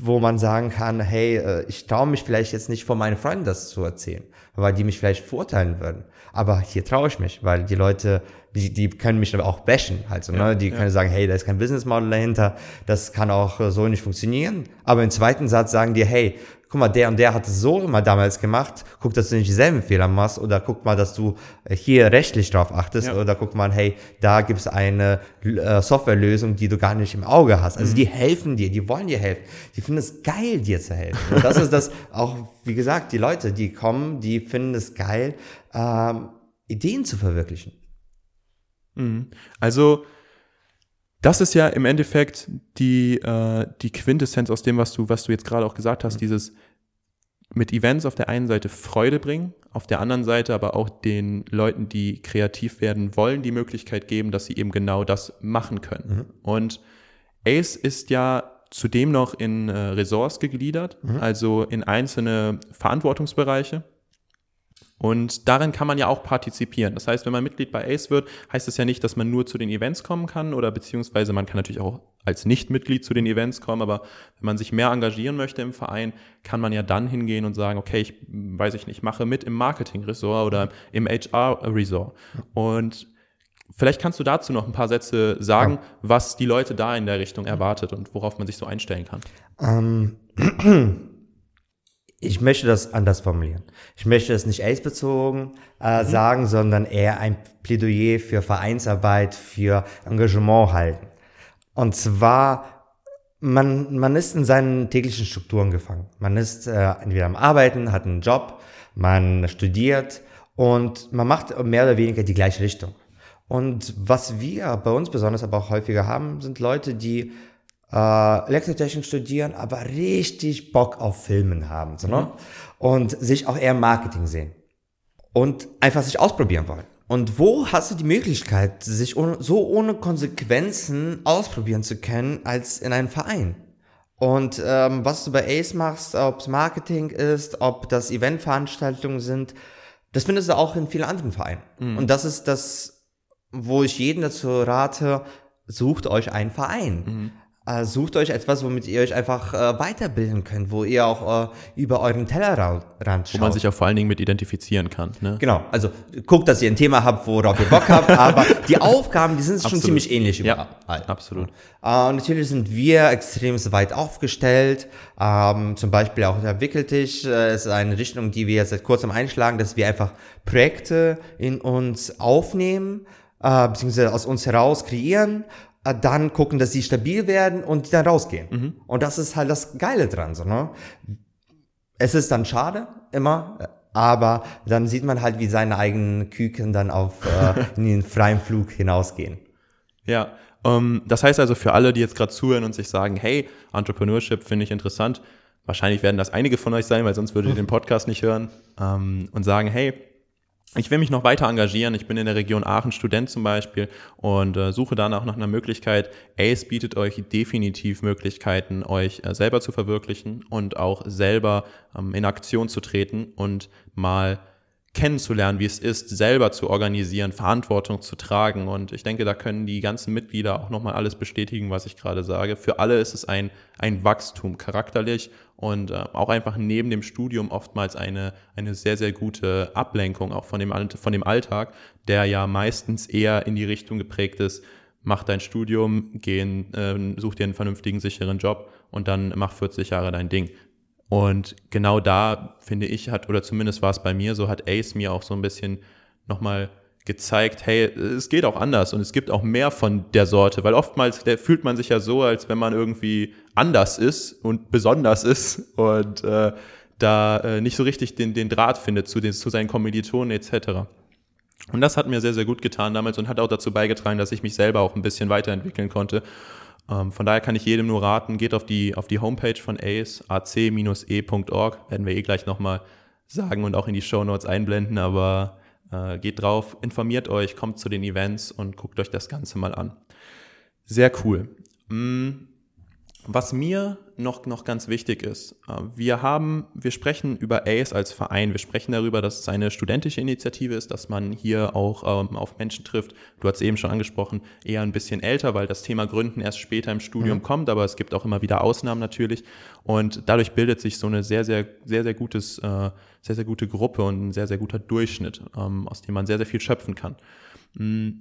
S3: wo man sagen kann, hey, äh, ich traue mich vielleicht jetzt nicht vor meinen Freunden das zu erzählen, weil die mich vielleicht verurteilen würden. Aber hier traue ich mich, weil die Leute, die, die können mich aber auch bashen. Also, ne? Die können sagen, hey, da ist kein Business Model dahinter, das kann auch äh, so nicht funktionieren. Aber im zweiten Satz sagen die, hey, guck mal, der und der hat es so immer damals gemacht, guck, dass du nicht dieselben Fehler machst oder guck mal, dass du äh, hier rechtlich drauf achtest
S1: Ja.
S3: oder guck mal, hey, da gibt es eine äh, Softwarelösung, die du gar nicht im Auge hast. Also die helfen dir, die wollen dir helfen, die finden es geil, dir zu helfen. Und das ist das *laughs* auch, wie gesagt, die Leute, die kommen, die finden es geil, ähm, Ideen zu verwirklichen.
S1: Mhm. Also, das ist ja im Endeffekt die, äh, die Quintessenz aus dem, was du, was du jetzt gerade auch gesagt hast, dieses mit Events auf der einen Seite Freude bringen, auf der anderen Seite aber auch den Leuten, die kreativ werden wollen, die Möglichkeit geben, dass sie eben genau das machen können. Und Ace ist ja zudem noch in äh, Ressorts gegliedert, also in einzelne Verantwortungsbereiche. Und darin kann man ja auch partizipieren. Das heißt, wenn man Mitglied bei ACE wird, heißt es ja nicht, dass man nur zu den Events kommen kann oder beziehungsweise man kann natürlich auch als Nicht-Mitglied zu den Events kommen, aber wenn man sich mehr engagieren möchte im Verein, kann man ja dann hingehen und sagen, okay, ich weiß ich nicht, mache mit im Marketing-Ressort oder im HR-Ressort. Und vielleicht kannst du dazu noch ein paar Sätze sagen, was die Leute da in der Richtung erwartet und worauf man sich so einstellen kann.
S3: Ähm, ich möchte das anders formulieren. Ich möchte es nicht AIDS-bezogen äh, sagen, sondern eher ein Plädoyer für Vereinsarbeit, für Engagement halten. Und zwar, man, man ist in seinen täglichen Strukturen gefangen. Man ist äh, entweder am Arbeiten, hat einen Job, man studiert und man macht mehr oder weniger die gleiche Richtung. Und was wir bei uns besonders aber auch häufiger haben, sind Leute, die äh, Elektrotechnik studieren, aber richtig Bock auf Filmen haben. So, ne? Und sich auch eher im Marketing sehen. Und einfach sich ausprobieren wollen. Und wo hast du die Möglichkeit, sich ohne, so ohne Konsequenzen ausprobieren zu können, als in einem Verein? Und ähm, was du bei Ace machst, ob es Marketing ist, ob das Eventveranstaltungen sind, das findest du auch in vielen anderen Vereinen. Und das ist das, wo ich jeden dazu rate, sucht euch einen Verein. Äh, sucht euch etwas, womit ihr euch einfach äh, weiterbilden könnt, wo ihr auch äh, über euren Tellerrand schaut.
S1: Wo man sich auch vor allen Dingen mit identifizieren kann. Ne?
S3: Genau, also guckt, dass ihr ein Thema habt, worauf ihr Bock habt, aber *laughs* die Aufgaben, die sind schon
S1: Absolut.
S3: ziemlich ähnlich
S1: Ja,
S3: überall.
S1: absolut.
S3: Äh, und natürlich sind wir extrem weit aufgestellt. Ähm, zum Beispiel auch der Wickeltisch äh, ist eine Richtung, die wir seit kurzem einschlagen, dass wir einfach Projekte in uns aufnehmen, äh, beziehungsweise aus uns heraus kreieren, dann gucken, dass sie stabil werden und dann rausgehen. Und das ist halt das Geile dran, so, ne? Es ist dann schade, immer, äh, aber dann sieht man halt, wie seine eigenen Küken dann auf äh, *laughs* in den freien Flug hinausgehen.
S1: Ja, ähm, das heißt also für alle, die jetzt gerade zuhören und sich sagen, hey, Entrepreneurship finde ich interessant, wahrscheinlich werden das einige von euch sein, weil sonst würdet ihr den Podcast nicht hören, ähm, und sagen, hey, ich will mich noch weiter engagieren. Ich bin in der Region Aachen Student zum Beispiel und äh, suche danach nach einer Möglichkeit. ACE bietet euch definitiv Möglichkeiten, euch äh, selber zu verwirklichen und auch selber ähm, in Aktion zu treten und mal kennenzulernen, wie es ist, selber zu organisieren, Verantwortung zu tragen. Und ich denke, da können die ganzen Mitglieder auch nochmal alles bestätigen, was ich gerade sage. Für alle ist es ein, ein Wachstum charakterlich und äh, auch einfach neben dem Studium oftmals eine, eine sehr, sehr gute Ablenkung auch von dem, von dem Alltag, der ja meistens eher in die Richtung geprägt ist, mach dein Studium, geh äh, such dir einen vernünftigen, sicheren Job und dann mach 40 Jahre dein Ding. Und genau da, finde ich, hat, oder zumindest war es bei mir so, hat Ace mir auch so ein bisschen nochmal gezeigt, hey, es geht auch anders und es gibt auch mehr von der Sorte, weil oftmals fühlt man sich ja so, als wenn man irgendwie anders ist und besonders ist und äh, da äh, nicht so richtig den, den Draht findet zu, den, zu seinen Kommilitonen etc. Und das hat mir sehr, sehr gut getan damals und hat auch dazu beigetragen, dass ich mich selber auch ein bisschen weiterentwickeln konnte. Ähm, von daher kann ich jedem nur raten, geht auf die, auf die Homepage von ACE, ac-e.org, werden wir eh gleich nochmal sagen und auch in die Show Notes einblenden, aber äh, geht drauf, informiert euch, kommt zu den Events und guckt euch das Ganze mal an. Sehr cool. Mm, Was mir noch, noch ganz wichtig ist, äh, wir haben, wir sprechen über ACE als Verein, wir sprechen darüber, dass es eine studentische Initiative ist, dass man hier auch ähm, auf Menschen trifft. Du hast eben schon angesprochen, eher ein bisschen älter, weil das Thema Gründen erst später im Studium kommt, aber es gibt auch immer wieder Ausnahmen natürlich. Und dadurch bildet sich so eine sehr, sehr, sehr, sehr gutes, äh, sehr, sehr gute Gruppe und ein sehr, sehr guter Durchschnitt, ähm, aus dem man sehr, sehr viel schöpfen kann. Mm.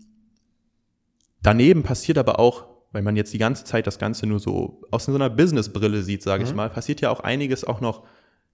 S1: Daneben passiert aber auch, weil man jetzt die ganze Zeit das Ganze nur so aus so einer Business-Brille sieht, sage ich mal, passiert ja auch einiges auch noch,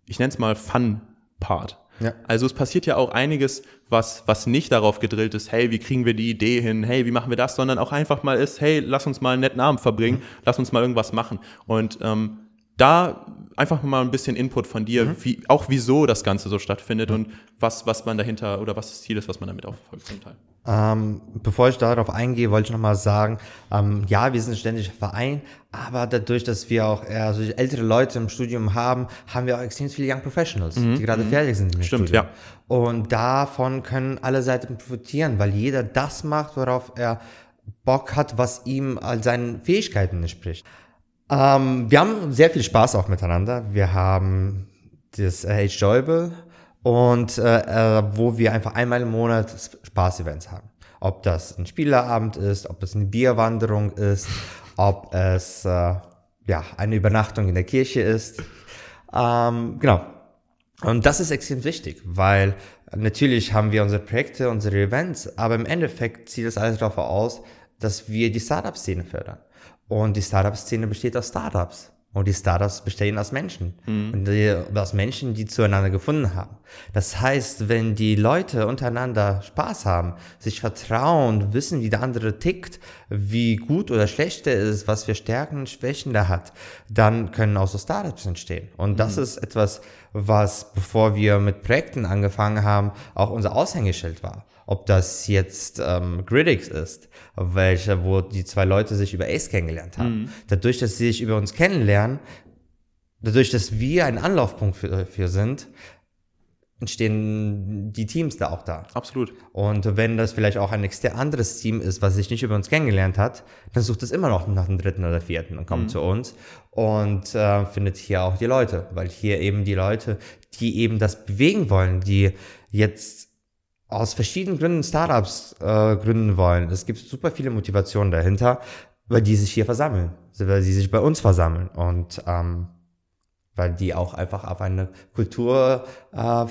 S1: ich nenne es mal Fun-Part.
S3: Ja.
S1: Also es passiert ja auch einiges, was, was nicht darauf gedrillt ist, hey, wie kriegen wir die Idee hin, hey, wie machen wir das, sondern auch einfach mal ist, hey, lass uns mal einen netten Abend verbringen, lass uns mal irgendwas machen. Und ähm, da einfach mal ein bisschen Input von dir, wie, auch wieso das Ganze so stattfindet und was, was man dahinter oder was das Ziel ist, was man damit auch verfolgt zum Teil.
S3: Ähm, bevor ich darauf eingehe, wollte ich nochmal sagen, ähm, ja, wir sind ein ständiger Verein, aber dadurch, dass wir auch eher so ältere Leute im Studium haben, haben wir auch extrem viele Young Professionals, die gerade fertig sind im
S1: Mhm, Stimmt,
S3: Studium.
S1: ja.
S3: Und davon können alle Seiten profitieren, weil jeder das macht, worauf er Bock hat, was ihm all seinen Fähigkeiten entspricht. Ähm, wir haben sehr viel Spaß auch miteinander. Wir haben das Age Joyable und äh, äh, wo wir einfach einmal im Monat Spaß-Events haben. Ob das ein Spielerabend ist, ob es eine Bierwanderung ist, ob es äh, ja eine Übernachtung in der Kirche ist. Ähm, genau. Und das ist extrem wichtig, weil natürlich haben wir unsere Projekte, unsere Events, aber im Endeffekt zieht es alles darauf aus, dass wir die Startup-Szene fördern. Und die Startup-Szene besteht aus Startups. Und die Startups bestehen aus Menschen. Mhm. Und die, aus Menschen, die zueinander gefunden haben. Das heißt, wenn die Leute untereinander Spaß haben, sich vertrauen, wissen, wie der andere tickt, wie gut oder schlecht er ist, was für Stärken und Schwächen der hat, dann können auch so Startups entstehen. Und mhm. das ist etwas, was, bevor wir mit Projekten angefangen haben, auch unser Aushängeschild war ob das jetzt ähm, Gridix ist, welche, wo die zwei Leute sich über Ace kennengelernt haben. Mhm. Dadurch, dass sie sich über uns kennenlernen, dadurch, dass wir ein Anlaufpunkt für, für sind, entstehen die Teams da auch da.
S1: Absolut.
S3: Und wenn das vielleicht auch ein anderes Team ist, was sich nicht über uns kennengelernt hat, dann sucht es immer noch nach dem dritten oder vierten und kommt mhm. zu uns und äh, findet hier auch die Leute, weil hier eben die Leute, die eben das bewegen wollen, die jetzt aus verschiedenen Gründen Startups äh, gründen wollen. Es gibt super viele Motivationen dahinter, weil die sich hier versammeln, weil sie sich bei uns versammeln und ähm, weil die auch einfach auf eine Kultur äh,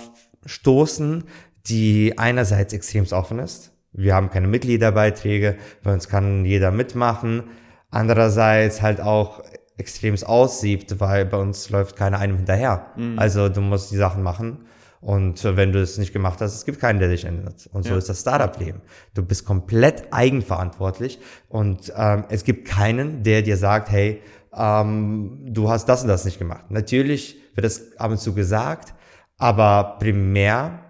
S3: stoßen, die einerseits extrem offen ist. Wir haben keine Mitgliederbeiträge, bei uns kann jeder mitmachen. Andererseits halt auch extrem aussiebt, weil bei uns läuft keiner einem hinterher. Mhm. Also du musst die Sachen machen und wenn du es nicht gemacht hast, es gibt keinen, der dich ändert. Und so ja. ist das Startup-Leben. Du bist komplett eigenverantwortlich und ähm, es gibt keinen, der dir sagt, hey, ähm, du hast das und das nicht gemacht. Natürlich wird es ab und zu gesagt, aber primär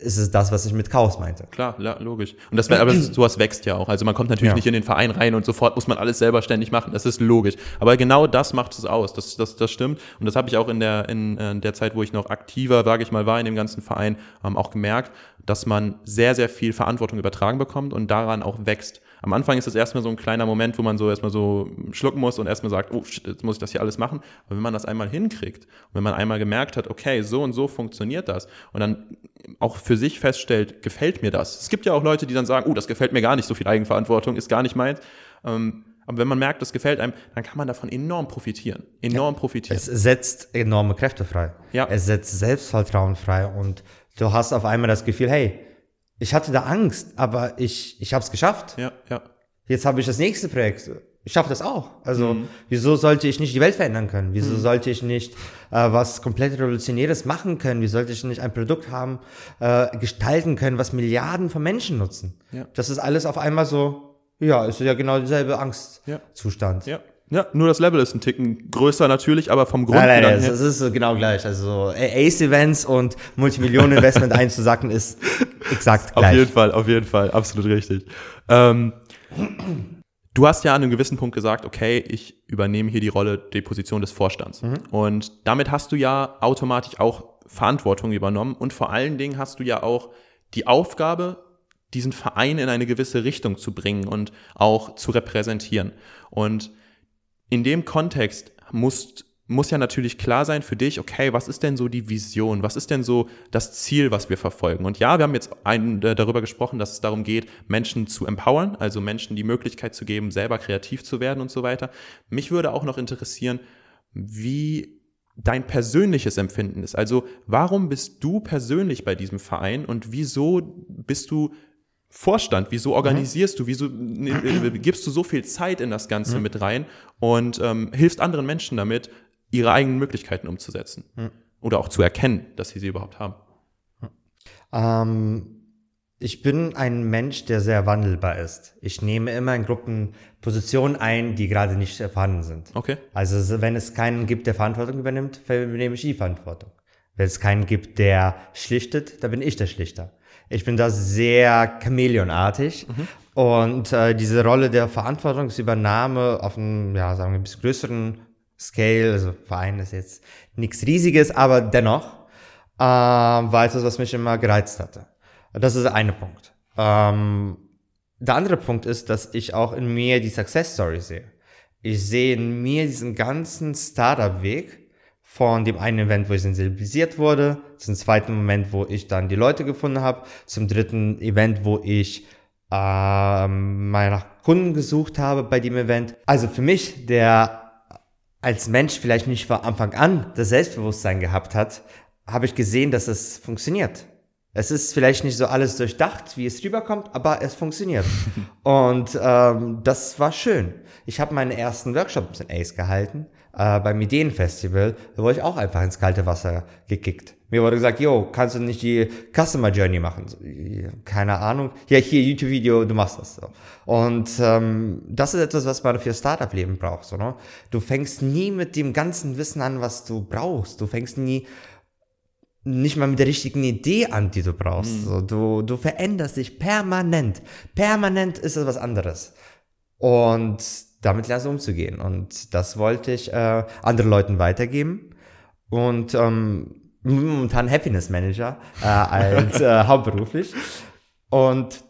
S3: ist es das, was ich mit Chaos meinte.
S1: Klar, logisch. Und das, aber *clears throat* sowas wächst ja auch. Also man kommt natürlich ja. nicht in den Verein rein und sofort muss man alles selber ständig machen. Das ist logisch. Aber genau das macht es aus. Das, das, das stimmt. Und das habe ich auch in der, in, in äh, der Zeit, wo ich noch aktiver, sage ich mal, war in dem ganzen Verein, ähm, auch gemerkt, dass man sehr, sehr viel Verantwortung übertragen bekommt und daran auch wächst. Am Anfang ist das erstmal so ein kleiner Moment, wo man so erstmal so schlucken muss und erstmal sagt, oh, shit, jetzt muss ich das hier alles machen. Aber wenn man das einmal hinkriegt und wenn man einmal gemerkt hat, okay, so und so funktioniert das und dann auch für sich feststellt, gefällt mir das. Es gibt ja auch Leute, die dann sagen, oh, das gefällt mir gar nicht, so viel Eigenverantwortung ist gar nicht meins. Ähm, aber wenn man merkt, das gefällt einem, dann kann man davon enorm profitieren. Enorm ja, profitieren.
S3: Es setzt enorme Kräfte frei. Ja. Es setzt Selbstvertrauen frei und du hast auf einmal das Gefühl, hey, ich hatte da Angst, aber ich, ich habe es geschafft.
S1: Ja, ja.
S3: Jetzt habe ich das nächste Projekt. Ich schaffe das auch. Also mhm. wieso sollte ich nicht die Welt verändern können? Wieso mhm. sollte ich nicht äh, was komplett Revolutionäres machen können? Wie sollte ich nicht ein Produkt haben, äh, gestalten können, was Milliarden von Menschen nutzen? Ja. Das ist alles auf einmal so, ja, ist ja genau dieselbe Angstzustand.
S1: Ja. ja. Ja, nur das Level ist ein Ticken größer natürlich, aber vom Grund.
S3: Nein, nein, das ist genau gleich. Also Ace-Events und Multimillionen-Investment *laughs* einzusacken ist exakt
S1: gleich. Auf jeden Fall, auf jeden Fall, absolut richtig. Ähm, du hast ja an einem gewissen Punkt gesagt, okay, ich übernehme hier die Rolle, die Position des Vorstands. Mhm. Und damit hast du ja automatisch auch Verantwortung übernommen und vor allen Dingen hast du ja auch die Aufgabe, diesen Verein in eine gewisse Richtung zu bringen und auch zu repräsentieren. Und in dem Kontext muss, muss ja natürlich klar sein für dich, okay, was ist denn so die Vision? Was ist denn so das Ziel, was wir verfolgen? Und ja, wir haben jetzt ein, äh, darüber gesprochen, dass es darum geht, Menschen zu empowern, also Menschen die Möglichkeit zu geben, selber kreativ zu werden und so weiter. Mich würde auch noch interessieren, wie dein persönliches Empfinden ist. Also warum bist du persönlich bei diesem Verein und wieso bist du Vorstand, wieso organisierst mhm. du, wieso *clears throat* äh, gibst du so viel Zeit in das Ganze mhm. mit rein und ähm, hilfst anderen Menschen damit, ihre eigenen Möglichkeiten umzusetzen mhm. oder auch zu erkennen, dass sie sie überhaupt haben?
S3: Ähm, ich bin ein Mensch, der sehr wandelbar ist. Ich nehme immer in Gruppen Positionen ein, die gerade nicht vorhanden sind.
S1: Okay.
S3: Also wenn es keinen gibt, der Verantwortung übernimmt, übernehme ich die Verantwortung. Wenn es keinen gibt, der schlichtet, dann bin ich der Schlichter. Ich bin da sehr chameleonartig. Mhm. Und äh, diese Rolle der Verantwortungsübernahme auf einem, ja, sagen wir, ein bisschen größeren Scale, also Verein ist jetzt nichts Riesiges, aber dennoch, äh, war etwas, was mich immer gereizt hatte. Das ist der eine Punkt. Ähm, der andere Punkt ist, dass ich auch in mir die Success Story sehe. Ich sehe in mir diesen ganzen Startup-Weg von dem einen Event, wo ich sensibilisiert wurde, zum zweiten Moment, wo ich dann die Leute gefunden habe, zum dritten Event, wo ich ähm, mal nach Kunden gesucht habe bei dem Event. Also für mich, der als Mensch vielleicht nicht von Anfang an das Selbstbewusstsein gehabt hat, habe ich gesehen, dass es funktioniert. Es ist vielleicht nicht so alles durchdacht, wie es rüberkommt, aber es funktioniert. *laughs* und ähm, das war schön. Ich habe meinen ersten Workshop in Ace gehalten, äh, beim Ideenfestival, da wurde ich auch einfach ins kalte Wasser gekickt. Mir wurde gesagt, yo, kannst du nicht die Customer Journey machen? So, keine Ahnung. Ja, hier, YouTube-Video, du machst das. So. Und ähm, das ist etwas, was man für Startup-Leben braucht. So, ne? Du fängst nie mit dem ganzen Wissen an, was du brauchst. Du fängst nie nicht mal mit der richtigen Idee an, die du brauchst. Mhm. So, du, du veränderst dich permanent. Permanent ist es was anderes. Und damit lernst du umzugehen. Und das wollte ich äh, anderen Leuten weitergeben. Und ähm, momentan Happiness Manager äh, als äh, *laughs* hauptberuflich. Und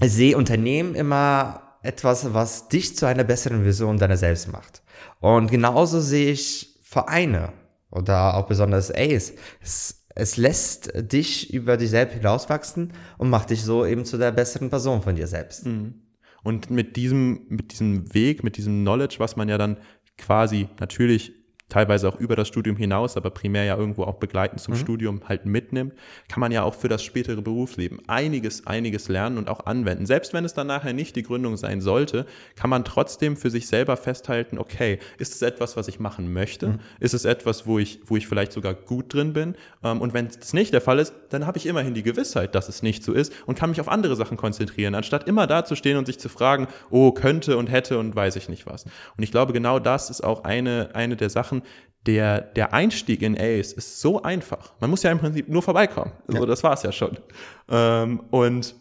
S3: sehe Unternehmen immer etwas, was dich zu einer besseren Vision deiner selbst macht. Und genauso sehe ich Vereine oder auch besonders Ace. Es, es lässt dich über dich selbst hinauswachsen und macht dich so eben zu der besseren Person von dir selbst. Mhm.
S1: Und mit diesem, mit diesem Weg, mit diesem Knowledge, was man ja dann quasi natürlich teilweise auch über das Studium hinaus, aber primär ja irgendwo auch begleitend zum mhm. Studium halt mitnimmt, kann man ja auch für das spätere Berufsleben einiges, einiges lernen und auch anwenden. Selbst wenn es dann nachher nicht die Gründung sein sollte, kann man trotzdem für sich selber festhalten, okay, ist es etwas, was ich machen möchte? Mhm. Ist es etwas, wo ich, wo ich vielleicht sogar gut drin bin? Ähm, und wenn es nicht der Fall ist, dann habe ich immerhin die Gewissheit, dass es nicht so ist und kann mich auf andere Sachen konzentrieren, anstatt immer da zu stehen und sich zu fragen, oh, könnte und hätte und weiß ich nicht was. Und ich glaube, genau das ist auch eine, eine der Sachen, der, der Einstieg in Ace ist so einfach. Man muss ja im Prinzip nur vorbeikommen. Also ja. das war es ja schon. Ähm, und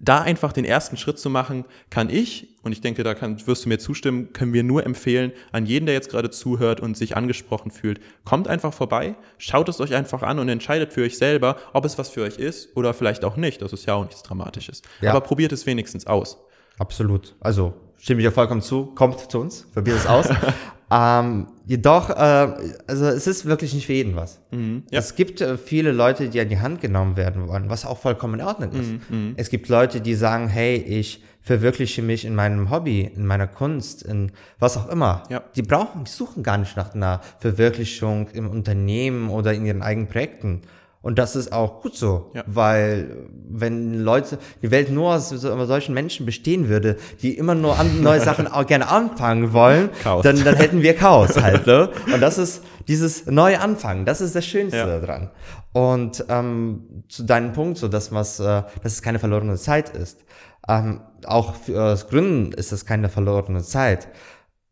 S1: da einfach den ersten Schritt zu machen, kann ich, und ich denke, da kann, wirst du mir zustimmen, können wir nur empfehlen, an jeden, der jetzt gerade zuhört und sich angesprochen fühlt, kommt einfach vorbei, schaut es euch einfach an und entscheidet für euch selber, ob es was für euch ist oder vielleicht auch nicht. Das ist ja auch nichts Dramatisches. Ja. Aber probiert es wenigstens aus.
S3: Absolut. Also stimme ich dir vollkommen zu. Kommt zu uns, probiert es aus. *laughs* Ähm, jedoch, äh, also es ist wirklich nicht für jeden was. Mhm, ja. Es gibt äh, viele Leute, die an die Hand genommen werden wollen, was auch vollkommen in Ordnung ist. Mhm, mhm, es gibt Leute, die sagen, hey, ich verwirkliche mich in meinem Hobby, in meiner Kunst, in was auch immer. Ja. Die brauchen, die suchen gar nicht nach einer Verwirklichung im Unternehmen oder in ihren eigenen Projekten. Und das ist auch gut so, ja. weil wenn Leute, die Welt nur aus solchen Menschen bestehen würde, die immer nur an, neue *laughs* Sachen auch gerne anfangen wollen, dann, dann hätten wir Chaos halt. Ne? *laughs* Und das ist dieses neue Anfangen, das ist das Schönste ja. daran. Und ähm, zu deinem Punkt, so dass was, äh, dass es keine verlorene Zeit ist. Ähm, auch für das Gründen ist es keine verlorene Zeit.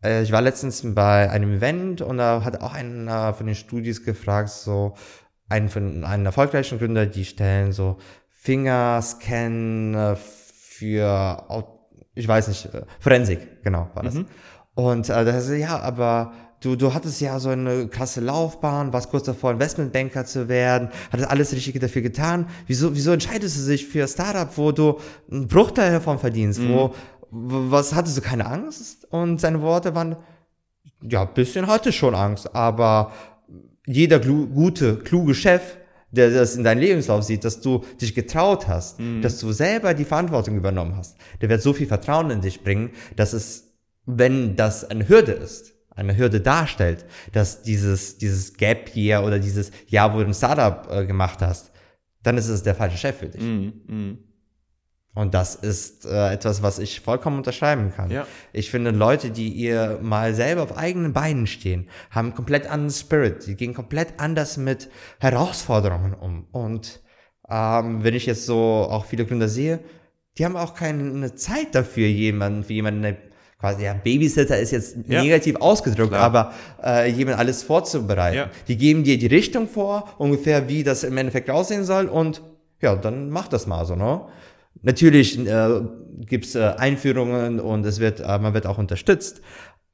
S3: Äh, ich war letztens bei einem Event und da hat auch einer von den Studis gefragt, so, einen von einen erfolgreichen Gründer, die stellen so Fingerscan äh, für, ich weiß nicht, äh, Forensik, genau, war das. Mhm. Und äh, da ist ja, aber du, du hattest ja so eine krasse Laufbahn, warst kurz davor, Investmentbanker zu werden, hattest alles Richtige dafür getan. Wieso, wieso entscheidest du dich für Startup, wo du einen Bruchteil davon verdienst? Mhm. Wo, was hattest du keine Angst? Und seine Worte waren, ja, bisschen hatte schon Angst, aber jeder gute, kluge Chef, der das in deinem Lebenslauf sieht, dass du dich getraut hast, mhm. dass du selber die Verantwortung übernommen hast, der wird so viel Vertrauen in dich bringen, dass es, wenn das eine Hürde ist, eine Hürde darstellt, dass dieses, dieses Gap hier oder dieses Jahr, wo du ein Startup äh, gemacht hast, dann ist es der falsche Chef für dich. Mhm. Mhm. Und das ist äh, etwas, was ich vollkommen unterschreiben kann. Ja. Ich finde, Leute, die ihr mal selber auf eigenen Beinen stehen, haben komplett anderen Spirit. Die gehen komplett anders mit Herausforderungen um. Und ähm, wenn ich jetzt so auch viele Gründer sehe, die haben auch keine Zeit dafür, jemanden, für jemanden quasi, ja, Babysitter ist jetzt ja. negativ ausgedrückt, Klar. aber äh, jemand alles vorzubereiten. Ja. Die geben dir die Richtung vor, ungefähr wie das im Endeffekt aussehen soll und ja, dann mach das mal so, ne? Natürlich äh, gibt es äh, Einführungen und es wird, äh, man wird auch unterstützt.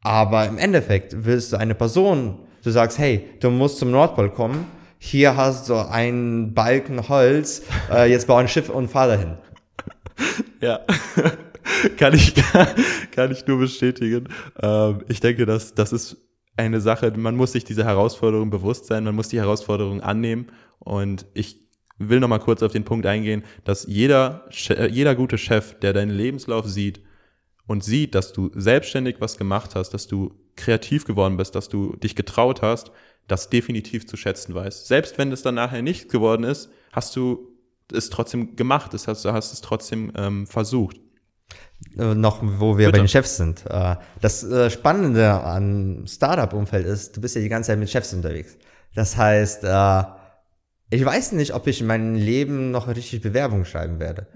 S3: Aber im Endeffekt willst du eine Person, du sagst, hey, du musst zum Nordpol kommen, hier hast du einen Balken Holz, *laughs* äh, jetzt bau ein Schiff und fahr dahin.
S1: Ja, *laughs* kann ich, kann ich nur bestätigen. Ähm, ich denke, dass das ist eine Sache, man muss sich diese Herausforderung bewusst sein, man muss die Herausforderung annehmen und ich will noch mal kurz auf den Punkt eingehen, dass jeder, jeder gute Chef, der deinen Lebenslauf sieht und sieht, dass du selbstständig was gemacht hast, dass du kreativ geworden bist, dass du dich getraut hast, das definitiv zu schätzen weiß. Selbst wenn es dann nachher nicht geworden ist, hast du es trotzdem gemacht, das heißt, du hast es trotzdem ähm, versucht.
S3: Äh, noch, wo wir Bitte. bei den Chefs sind. Äh, das äh, Spannende an Startup-Umfeld ist, du bist ja die ganze Zeit mit Chefs unterwegs. Das heißt, äh, ich weiß nicht, ob ich in meinem Leben noch richtig Bewerbung schreiben werde.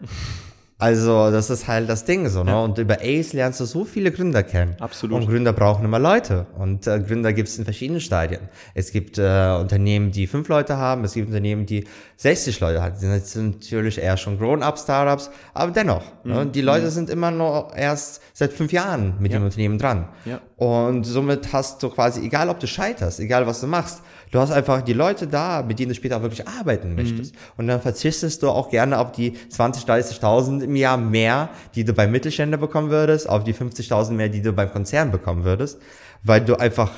S3: Also, das ist halt das Ding so, ne? Ja. Und über Ace lernst du so viele Gründer kennen.
S1: Absolut.
S3: Und Gründer brauchen immer Leute. Und äh, Gründer gibt es in verschiedenen Stadien. Es gibt äh, Unternehmen, die fünf Leute haben, es gibt Unternehmen, die 60 Leute haben. Die sind natürlich eher schon Grown-Up-Startups, aber dennoch. Ne? Mhm. Ne? Die Leute mhm. sind immer noch erst seit fünf Jahren mit ja. dem Unternehmen dran. Ja. Und somit hast du quasi, egal ob du scheiterst, egal was du machst, Du hast einfach die Leute da, mit denen du später wirklich arbeiten möchtest. Mhm. Und dann verzichtest du auch gerne auf die 20, 30.000 im Jahr mehr, die du beim Mittelständler bekommen würdest, auf die 50.000 mehr, die du beim Konzern bekommen würdest, weil du einfach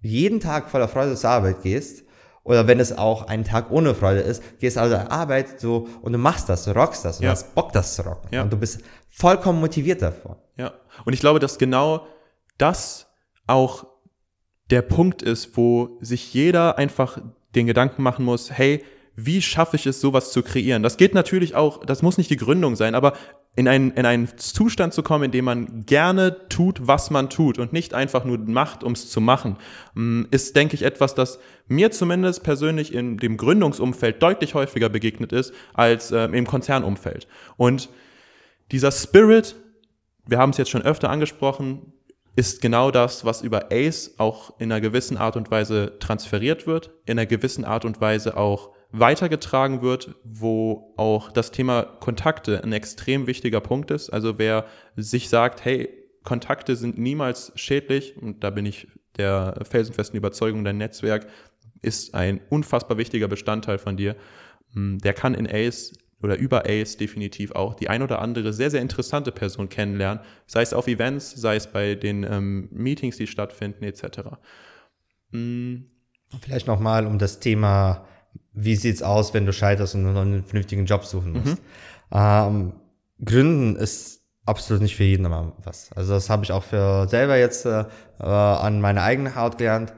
S3: jeden Tag voller Freude zur Arbeit gehst. Oder wenn es auch ein Tag ohne Freude ist, gehst also zur Arbeit so und du machst das, du rockst das, und ja. hast Bock, das zu rocken. Ja. Und du bist vollkommen motiviert davon.
S1: Ja. Und ich glaube, dass genau das auch der Punkt ist, wo sich jeder einfach den Gedanken machen muss, hey, wie schaffe ich es, sowas zu kreieren? Das geht natürlich auch, das muss nicht die Gründung sein, aber in einen, in einen Zustand zu kommen, in dem man gerne tut, was man tut und nicht einfach nur macht, um es zu machen, mm, ist, denke ich, etwas, das mir zumindest persönlich in dem Gründungsumfeld deutlich häufiger begegnet ist als äh, im Konzernumfeld. Und dieser Spirit, wir haben es jetzt schon öfter angesprochen, ist genau das, was über Ace auch in einer gewissen Art und Weise transferiert wird, in einer gewissen Art und Weise auch weitergetragen wird, wo auch das Thema Kontakte ein extrem wichtiger Punkt ist. Also wer sich sagt, hey, Kontakte sind niemals schädlich, und da bin ich der felsenfesten Überzeugung, dein Netzwerk ist ein unfassbar wichtiger Bestandteil von dir, hm, der kann in Ace oder über Ace definitiv auch die ein oder andere sehr, sehr interessante Person kennenlernen, sei es auf Events, sei es bei den ähm, Meetings, die stattfinden, etc.
S3: Mhm. Vielleicht nochmal um das Thema, wie sieht's aus, wenn du scheiterst und einen vernünftigen Job suchen musst. Mhm. Ähm, Gründen ist absolut nicht für jeden immer was. Also das habe ich auch für selber jetzt äh, an meiner eigenen Haut gelernt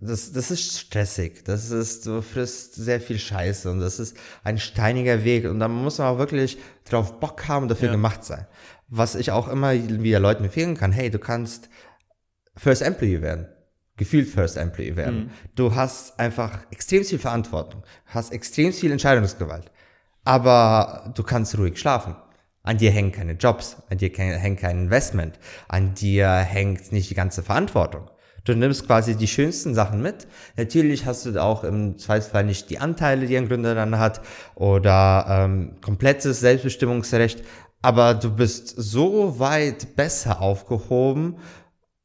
S3: das, das ist stressig. Das ist, du frisst sehr viel Scheiße und das ist ein steiniger Weg. Und da muss man auch wirklich drauf Bock haben und dafür ja. gemacht sein. Was ich auch immer wieder Leuten empfehlen kann, hey, du kannst First Employee werden. Gefühlt First Employee werden. Mhm. Du hast einfach extrem viel Verantwortung, hast extrem viel Entscheidungsgewalt. Aber du kannst ruhig schlafen. An dir hängen keine Jobs, an dir hängt kein Investment, an dir hängt nicht die ganze Verantwortung. Du nimmst quasi die schönsten Sachen mit. Natürlich hast du auch im Zweifelsfall nicht die Anteile, die ein Gründer dann hat oder ähm, komplettes Selbstbestimmungsrecht, aber du bist so weit besser aufgehoben,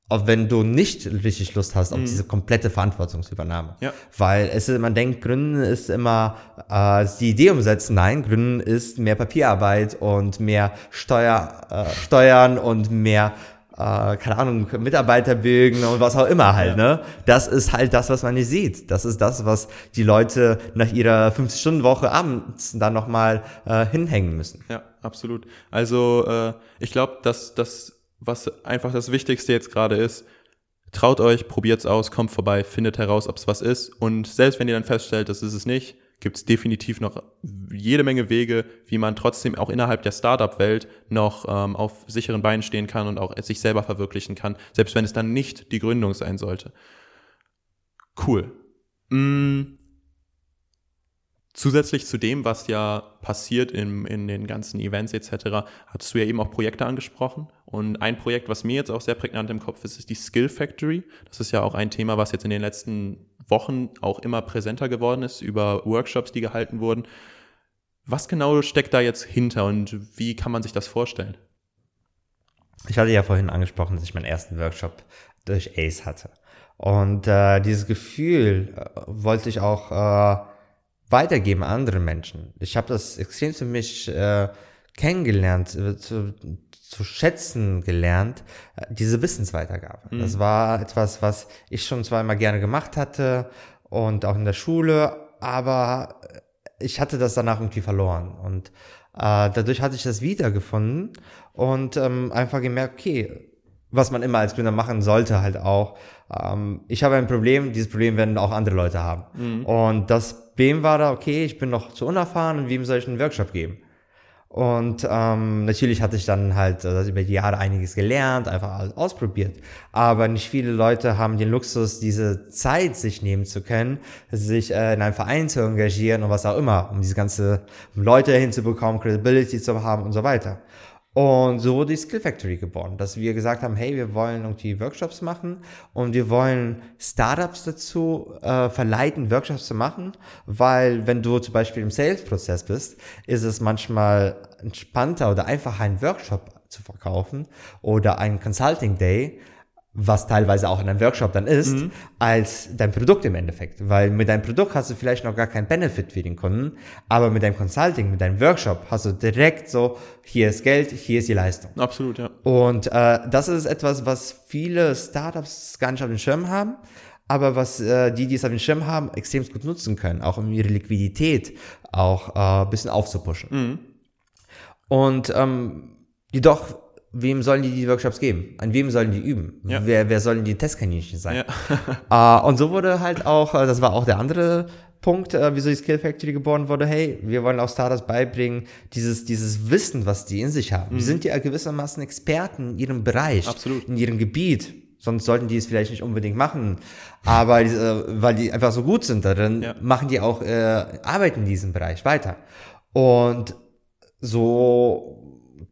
S3: auch wenn du nicht richtig Lust hast auf mhm. diese komplette Verantwortungsübernahme. Ja. Weil es ist, man denkt, Gründen ist immer äh, die Idee umsetzen. Nein, Gründen ist mehr Papierarbeit und mehr Steuer, äh, Steuern und mehr äh, keine Ahnung, Mitarbeiter bilden und was auch immer halt, ne? Das ist halt das, was man nicht sieht. Das ist das, was die Leute nach ihrer 50-Stunden-Woche abends dann nochmal äh, hinhängen müssen.
S1: Ja, absolut. Also äh, ich glaube, dass das, was einfach das Wichtigste jetzt gerade ist, traut euch, probiert's aus, kommt vorbei, findet heraus, ob es was ist. Und selbst wenn ihr dann feststellt, das ist es nicht, gibt es definitiv noch jede Menge Wege, wie man trotzdem auch innerhalb der Startup-Welt noch ähm, auf sicheren Beinen stehen kann und auch sich selber verwirklichen kann, selbst wenn es dann nicht die Gründung sein sollte. Cool. Mm. Zusätzlich zu dem, was ja passiert in, in den ganzen Events etc., hattest du ja eben auch Projekte angesprochen. Und ein Projekt, was mir jetzt auch sehr prägnant im Kopf ist, ist die Skill Factory. Das ist ja auch ein Thema, was jetzt in den letzten Wochen auch immer präsenter geworden ist über Workshops, die gehalten wurden. Was genau steckt da jetzt hinter und wie kann man sich das vorstellen?
S3: Ich hatte ja vorhin angesprochen, dass ich meinen ersten Workshop durch Ace hatte. Und äh, dieses Gefühl äh, wollte ich auch äh, weitergeben an andere Menschen. Ich habe das extrem für mich äh, kennengelernt, äh, zu, zu schätzen gelernt, äh, diese Wissensweitergabe.
S1: Mhm.
S3: Das war etwas, was ich schon zweimal gerne gemacht hatte und auch in der Schule, aber ich hatte das danach irgendwie verloren und äh, dadurch hatte ich das wiedergefunden und ähm, einfach gemerkt, okay, was man immer als Gründer machen sollte, halt auch. Ähm, ich habe ein Problem, dieses Problem werden auch andere Leute haben. Und das Problem war da, okay, ich bin noch zu unerfahren und wem soll ich einen Workshop geben? Und ähm, natürlich hatte ich dann halt äh, über die Jahre einiges gelernt, einfach alles ausprobiert. Aber nicht viele Leute haben den Luxus, diese Zeit sich nehmen zu können, sich äh, in einem Verein zu engagieren und was auch immer, um diese ganze um Leute hinzubekommen, Credibility zu haben und so weiter. Und so wurde die Skill Factory geboren, dass wir gesagt haben, hey, wir wollen irgendwie Workshops machen und wir wollen Startups dazu äh, verleiten, Workshops zu machen, weil wenn du zum Beispiel im Sales-Prozess bist, ist es manchmal entspannter oder einfacher, einen Workshop zu verkaufen oder einen Consulting Day, was teilweise auch in einem Workshop dann ist, als dein Produkt im Endeffekt. Weil mit deinem Produkt hast du vielleicht noch gar keinen Benefit für den Kunden, aber mit deinem Consulting, mit deinem Workshop hast du direkt so, hier ist Geld, hier ist die Leistung.
S1: Absolut, ja.
S3: Und äh, das ist etwas, was viele Startups gar nicht auf dem Schirm haben, aber was äh, die, die es auf dem Schirm haben, extrem gut nutzen können, auch um ihre Liquidität auch äh, ein bisschen aufzupuschen. Und ähm, jedoch, wem sollen die die Workshops geben? An wem sollen die üben?
S1: Ja.
S3: Wer, wer sollen die Testkaninchen sein?
S1: Ja.
S3: Äh, *laughs* und so wurde halt auch, äh, das war auch der andere Punkt, äh, wieso die Skill Factory geboren wurde. Hey, wir wollen auch Startups beibringen, dieses, dieses Wissen, was die in sich haben. Die sind ja gewissermaßen Experten in ihrem Bereich,
S1: Absolut.
S3: in ihrem Gebiet. Sonst sollten die es vielleicht nicht unbedingt machen. Aber äh, weil die einfach so gut sind darin,
S1: Ja.
S3: machen die auch, äh, arbeiten in diesem Bereich weiter. Und so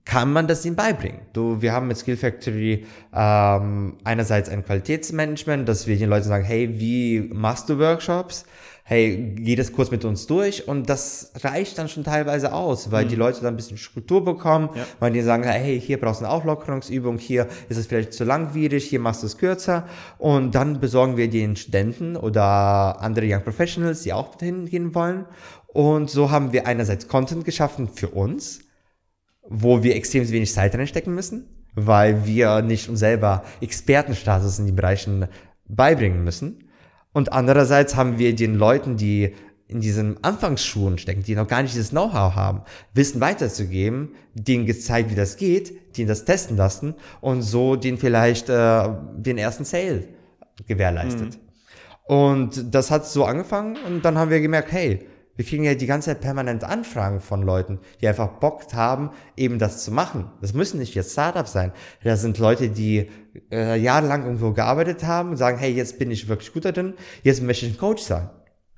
S3: kann man das ihnen beibringen. Du, wir haben mit Skill Factory ähm, einerseits ein Qualitätsmanagement, dass wir den Leuten sagen, hey, wie machst du Workshops? Hey, geh das kurz mit uns durch und das reicht dann schon teilweise aus, weil die Leute dann ein bisschen Struktur bekommen,
S1: Ja.
S3: weil die sagen, hey, hier brauchst du eine Auflockerungsübung, hier ist es vielleicht zu langwierig, hier machst du es kürzer und dann besorgen wir den Studenten oder andere Young Professionals, die auch hingehen wollen und so haben wir einerseits Content geschaffen für uns, wo wir extrem wenig Zeit reinstecken müssen, weil wir nicht uns selber Expertenstatus in den Bereichen beibringen müssen. Und andererseits haben wir den Leuten, die in diesen Anfangsschuhen stecken, die noch gar nicht dieses Know-how haben, Wissen weiterzugeben, denen gezeigt, wie das geht, denen das testen lassen und so den vielleicht äh, den ersten Sale gewährleistet. Und das hat so angefangen und dann haben wir gemerkt, hey, wir kriegen ja die ganze Zeit permanent Anfragen von Leuten, die einfach Bock haben, eben das zu machen. Das müssen nicht jetzt Startups sein. Das sind Leute, die äh, jahrelang irgendwo gearbeitet haben und sagen, hey, jetzt bin ich wirklich gut darin, jetzt möchte ich ein Coach sein.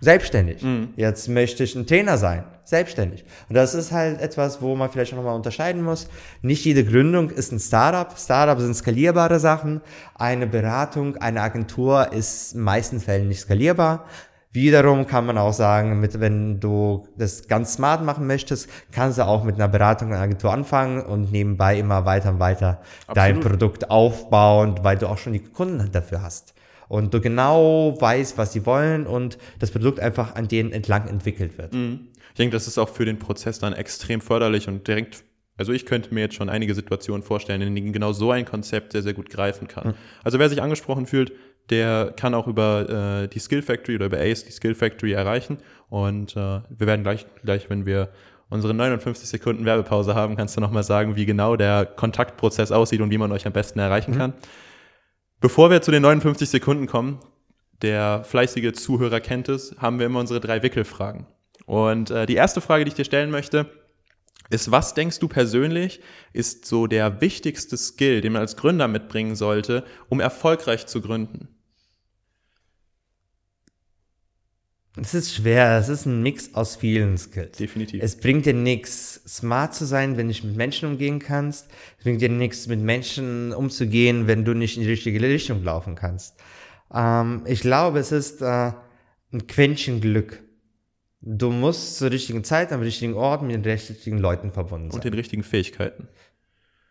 S3: Selbstständig. Jetzt möchte ich ein Trainer sein. Selbstständig. Und das ist halt etwas, wo man vielleicht auch nochmal unterscheiden muss. Nicht jede Gründung ist ein Startup. Startups sind skalierbare Sachen. Eine Beratung, eine Agentur ist in meisten Fällen nicht skalierbar. Wiederum kann man auch sagen, mit, wenn du das ganz smart machen möchtest, kannst du auch mit einer Beratung einer Agentur anfangen und nebenbei immer weiter und weiter dein
S1: Absolut.
S3: Produkt aufbauen, weil du auch schon die Kunden dafür hast. Und du genau weißt, was sie wollen und das Produkt einfach an denen entlang entwickelt wird.
S1: Ich denke, das ist auch für den Prozess dann extrem förderlich und direkt, also ich könnte mir jetzt schon einige Situationen vorstellen, in denen genau so ein Konzept sehr, sehr gut greifen kann. Also wer sich angesprochen fühlt, der kann auch über äh, die Skill Factory oder über Ace die Skill Factory erreichen. Und äh, wir werden gleich, gleich, wenn wir unsere 59 Sekunden Werbepause haben, kannst du nochmal sagen, wie genau der Kontaktprozess aussieht und wie man euch am besten erreichen kann. Bevor wir zu den 59 Sekunden kommen, der fleißige Zuhörer kennt es, haben wir immer unsere drei Wickelfragen. Und äh, die erste Frage, die ich dir stellen möchte, ist, was denkst du persönlich ist so der wichtigste Skill, den man als Gründer mitbringen sollte, um erfolgreich zu gründen?
S3: Es ist schwer, es ist ein Mix aus vielen Skills.
S1: Definitiv.
S3: Es bringt dir nichts, smart zu sein, wenn du nicht mit Menschen umgehen kannst. Es bringt dir nichts, mit Menschen umzugehen, wenn du nicht in die richtige Richtung laufen kannst. Ähm, ich glaube, es ist äh, ein Quäntchen Glück. Du musst zur richtigen Zeit, am richtigen Ort, mit den richtigen Leuten verbunden sein.
S1: Und den richtigen Fähigkeiten.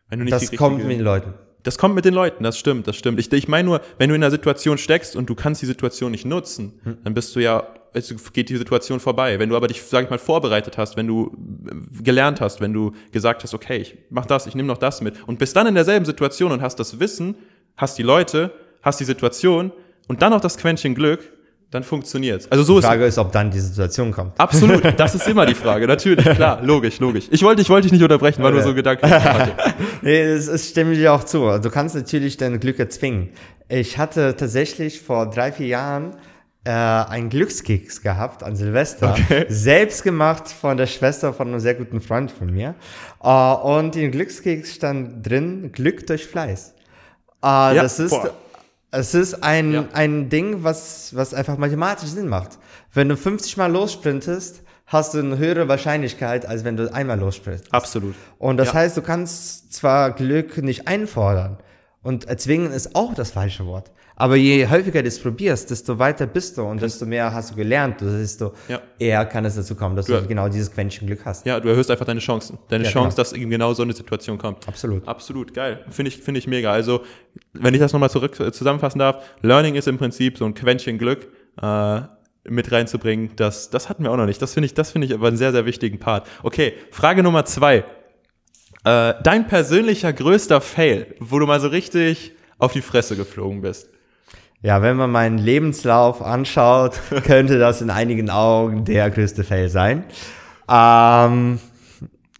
S1: Wenn du nicht
S3: das kommt mit den Leuten.
S1: Das kommt mit den Leuten, das stimmt, das stimmt. Ich, ich meine nur, wenn du in einer Situation steckst und du kannst die Situation nicht nutzen,
S3: Hm.
S1: dann bist du ja es geht die Situation vorbei. Wenn du aber dich, sag ich mal, vorbereitet hast, wenn du äh, gelernt hast, wenn du gesagt hast, okay, ich mach das, ich nehme noch das mit und bist dann in derselben Situation und hast das Wissen, hast die Leute, hast die Situation und dann noch das Quäntchen Glück, dann funktioniert's. Also so
S3: Die
S1: ist
S3: Frage ist, ob dann die Situation kommt.
S1: absolut. *laughs* Das ist immer die Frage. Natürlich, klar, logisch, logisch. Ich wollte, ich wollte dich nicht unterbrechen, war nur so gedanklich. *laughs*
S3: Nee, es, es stimme dir auch zu. Du kannst natürlich dein Glück erzwingen. Ich hatte tatsächlich vor drei, vier Jahren äh, einen Glückskeks gehabt an Silvester.
S1: Okay.
S3: Selbst gemacht von der Schwester von einem sehr guten Freund von mir. Äh, und in Glückskeks stand drin Glück durch Fleiß. Äh, das ist,
S1: boah.
S3: es ist ein,
S1: Ja.
S3: ein Ding, was, was einfach mathematisch Sinn macht. Wenn du 50 Mal lossprintest, hast du eine höhere Wahrscheinlichkeit, als wenn du einmal lossprintest.
S1: Absolut.
S3: Und das
S1: Ja.
S3: heißt, du kannst zwar Glück nicht einfordern und erzwingen ist auch das falsche Wort. Aber je häufiger du es probierst, desto weiter bist du und desto mehr hast du gelernt, desto
S1: Ja.
S3: eher kann es dazu kommen, dass du
S1: Ja.
S3: genau dieses Quäntchen Glück hast.
S1: Ja, du erhöhst einfach deine Chancen. Deine
S3: Ja,
S1: Chance,
S3: genau.
S1: dass eben genau so eine Situation kommt.
S3: Absolut.
S1: Absolut, geil. Finde ich, finde ich mega. Also, wenn ich das nochmal zurück äh, zusammenfassen darf, Learning ist im Prinzip so ein Quäntchen Glück äh, mit reinzubringen. Das, das hatten wir auch noch nicht. Das finde ich, das finde ich aber einen sehr, sehr wichtigen Part. Okay, Frage Nummer zwei. Äh, dein persönlicher größter Fail, wo du mal so richtig auf die Fresse geflogen bist.
S3: Ja, wenn man meinen Lebenslauf anschaut, *laughs* könnte das in einigen Augen der größte Fail sein. Ähm,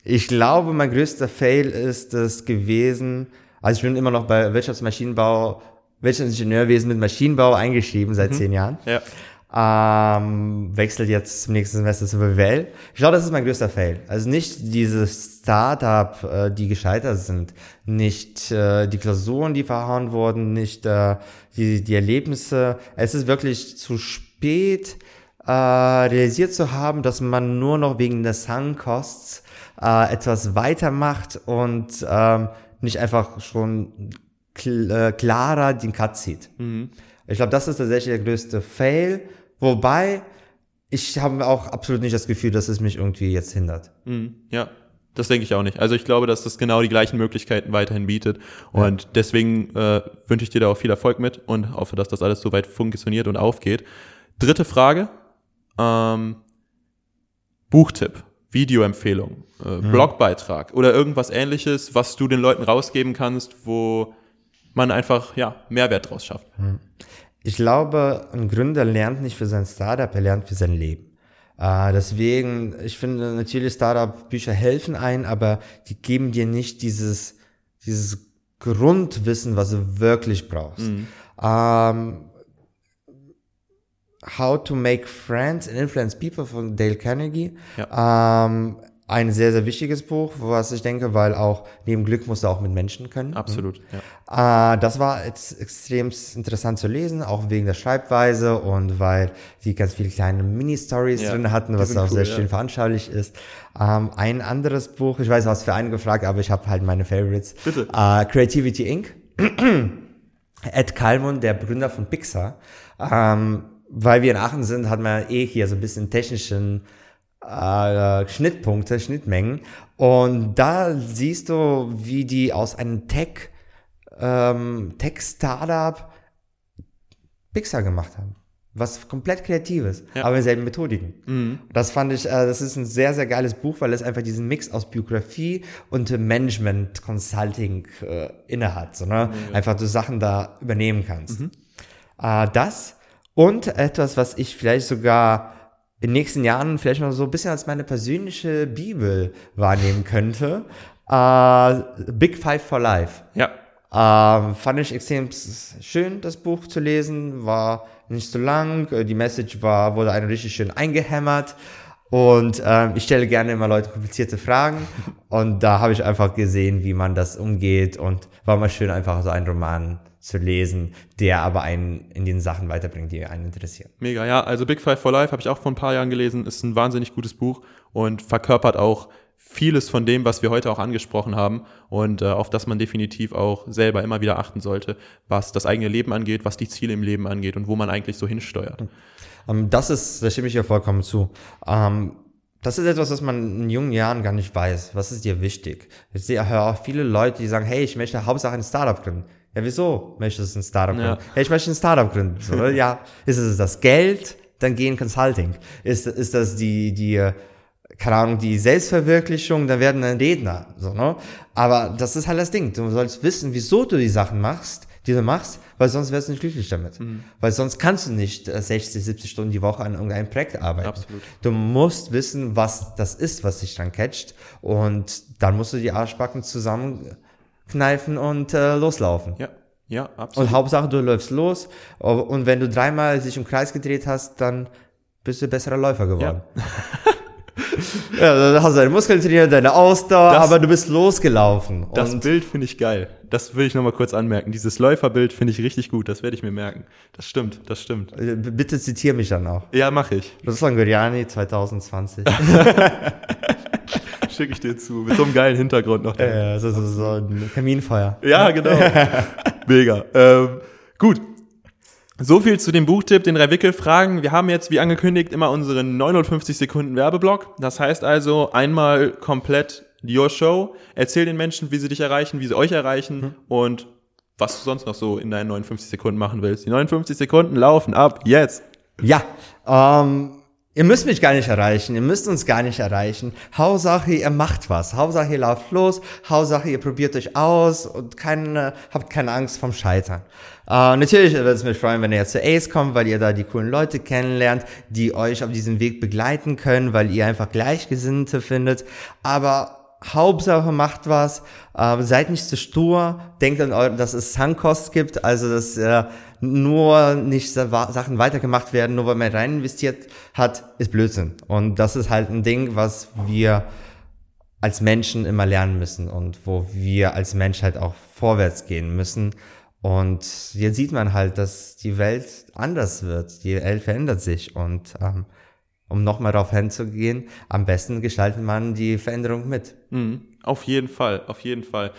S3: ich glaube, mein größter Fail ist es gewesen, also ich bin immer noch bei Wirtschaftsmaschinenbau, Wirtschaftsingenieurwesen mit Maschinenbau eingeschrieben seit zehn Jahren.
S1: Ja.
S3: Ähm, wechselt jetzt zum nächsten Semester zur BWL. Ich glaube, das ist mein größter Fail. Also nicht diese Startup, äh, die gescheitert sind, nicht äh, die Klausuren, die verhauen wurden, nicht äh, die, die Erlebnisse. Es ist wirklich zu spät äh, realisiert zu haben, dass man nur noch wegen der Sunk-Costs äh, etwas weitermacht und ähm, nicht einfach schon kl äh, klarer den Cut zieht. Ich glaube, das ist tatsächlich der größte Fail. Wobei, ich habe auch absolut nicht das Gefühl, dass es mich irgendwie jetzt hindert.
S1: Mhm. Ja, das denke ich auch nicht. Also ich glaube, dass das genau die gleichen Möglichkeiten weiterhin bietet. Und deswegen äh, wünsche ich dir da auch viel Erfolg mit und hoffe, dass das alles soweit funktioniert und aufgeht. Dritte Frage. Ähm, Buchtipp, Videoempfehlung, äh, Blogbeitrag oder irgendwas ähnliches, was du den Leuten rausgeben kannst, wo man einfach ja Mehrwert draus schafft.
S3: Ich glaube, ein Gründer lernt nicht für sein Startup, er lernt für sein Leben. Äh, deswegen, ich finde natürlich Startup-Bücher helfen ein, aber die geben dir nicht dieses, dieses Grundwissen, was du wirklich brauchst. Ähm, How to Make Friends and Influence People von Dale Carnegie. Ähm, ein sehr, sehr wichtiges Buch, was ich denke, weil auch neben Glück musst du auch mit Menschen können.
S1: Absolut. Ja.
S3: Äh, das war jetzt extrem interessant zu lesen, auch wegen der Schreibweise und weil die ganz viele kleine Mini-Stories
S1: Ja,
S3: drin hatten, was auch
S1: cool,
S3: sehr
S1: ja.
S3: schön veranschaulich ist. Ähm, ein anderes Buch, ich weiß, hast für einen gefragt, aber ich habe halt meine Favorites.
S1: Bitte.
S3: Äh, Creativity Inc. *clears throat* Ed Kalmund, der Gründer von Pixar. Ähm, weil wir in Aachen sind, hat man eh hier so ein bisschen technischen äh, Schnittpunkte, Schnittmengen. Und da siehst du, wie die aus einem Tech, ähm, Tech-Startup Pixar gemacht haben. Was komplett Kreatives,
S1: Ja.
S3: aber in selben Methodiken. Das fand ich, äh, das ist ein sehr, sehr geiles Buch, weil es einfach diesen Mix aus Biografie und Management Consulting äh, innehat. So, ne? Einfach du Sachen da übernehmen kannst. Äh, das und etwas, was ich vielleicht sogar in den nächsten Jahren vielleicht noch so ein bisschen als meine persönliche Bibel wahrnehmen könnte. Äh, Big Five for Life.
S1: ja.
S3: Ähm, fand ich extrem schön, das Buch zu lesen. War nicht so lang. Äh, Die Message war, wurde einem richtig schön eingehämmert. Und ähm, ich stelle gerne immer Leute komplizierte Fragen. Und da habe ich einfach gesehen, wie man das umgeht. Und war mal schön, einfach so einen Roman zu lesen, der aber einen in den Sachen weiterbringt, die einen interessieren.
S1: Mega, ja. Also Big Five for Life habe ich auch vor ein paar Jahren gelesen. Ist ein wahnsinnig gutes Buch und verkörpert auch vieles von dem, was wir heute auch angesprochen haben und äh, auf das man definitiv auch selber immer wieder achten sollte, was das eigene Leben angeht, was die Ziele im Leben angeht und wo man eigentlich so hinsteuert.
S3: Ähm, das ist, da stimme ich dir vollkommen zu. Ähm, das ist etwas, was man in jungen Jahren gar nicht weiß. Was ist dir wichtig? Ich sehe, höre auch viele Leute, die sagen, hey, ich möchte Hauptsache ein Startup gründen. Ja, wieso möchtest du ein Startup
S1: Ja.
S3: gründen? Hey, ich möchte ein Startup gründen. So, ja, ist es das Geld, dann geh in Consulting. Ist, ist das die, die, äh, keine Ahnung, die Selbstverwirklichung, dann werden ein Redner, so, ne? Aber das ist halt das Ding. Du sollst wissen, wieso du die Sachen machst, die du machst, weil sonst wirst du nicht glücklich damit. Weil sonst kannst du nicht äh, 60, 70 Stunden die Woche an irgendeinem Projekt arbeiten.
S1: Absolut.
S3: Du musst wissen, was das ist, was dich dann catcht. Und dann musst du die Arschbacken zusammenkneifen und äh, loslaufen.
S1: Ja, ja, absolut.
S3: Und Hauptsache, du läufst los. Und wenn du dreimal sich im Kreis gedreht hast, dann bist du besserer Läufer geworden. *laughs* Ja, dann hast du deine Muskeln trainiert, deine Ausdauer,
S1: Das-
S3: aber du bist losgelaufen.
S1: Das Bild finde ich geil. Das will ich nochmal kurz anmerken. Dieses Läuferbild finde ich richtig gut. Das werde ich mir merken. Das stimmt, das stimmt.
S3: äh, bitte zitiere mich dann auch.
S1: Ja, mache ich.
S3: Ruslan Goriani 2020.
S1: Schicke ich dir zu. Mit so einem geilen Hintergrund noch.
S3: äh, so, so, so ein Kaminfeuer.
S1: Ja, genau. *laughs* Mega. Ähm, gut. So viel zu dem Buchtipp, den drei Wickelfragen. Wir haben jetzt, wie angekündigt, immer unseren 59 Sekunden Werbeblock. Das heißt also einmal komplett your show. Erzähl den Menschen, wie sie dich erreichen, wie sie euch erreichen und was du sonst noch so in deinen 59 Sekunden machen willst. Die 59 Sekunden laufen ab jetzt.
S3: Ja, ähm, ihr müsst mich gar nicht erreichen, ihr müsst uns gar nicht erreichen. Hauptsache, ihr macht was. Hauptsache, ihr lauft los. Hauptsache, ihr probiert euch aus und keine, habt keine Angst vom Scheitern. Äh, natürlich würde es mich freuen, wenn ihr zu Ace kommt, weil ihr da die coolen Leute kennenlernt, die euch auf diesem Weg begleiten können, weil ihr einfach Gleichgesinnte findet. Aber Hauptsache macht was, äh, seid nicht zu stur, denkt an, eu- dass es Sunkost gibt, also dass äh, nur nicht Sachen weitergemacht werden, nur weil man rein investiert hat, ist Blödsinn. Und das ist halt ein Ding, was wir als Menschen immer lernen müssen und wo wir als Menschheit auch vorwärts gehen müssen. Und jetzt sieht man halt, dass die Welt anders wird. Die Welt verändert sich und ähm, um nochmal darauf hinzugehen, am besten gestaltet man die Veränderung mit.
S1: Mhm. Auf jeden Fall, auf jeden Fall.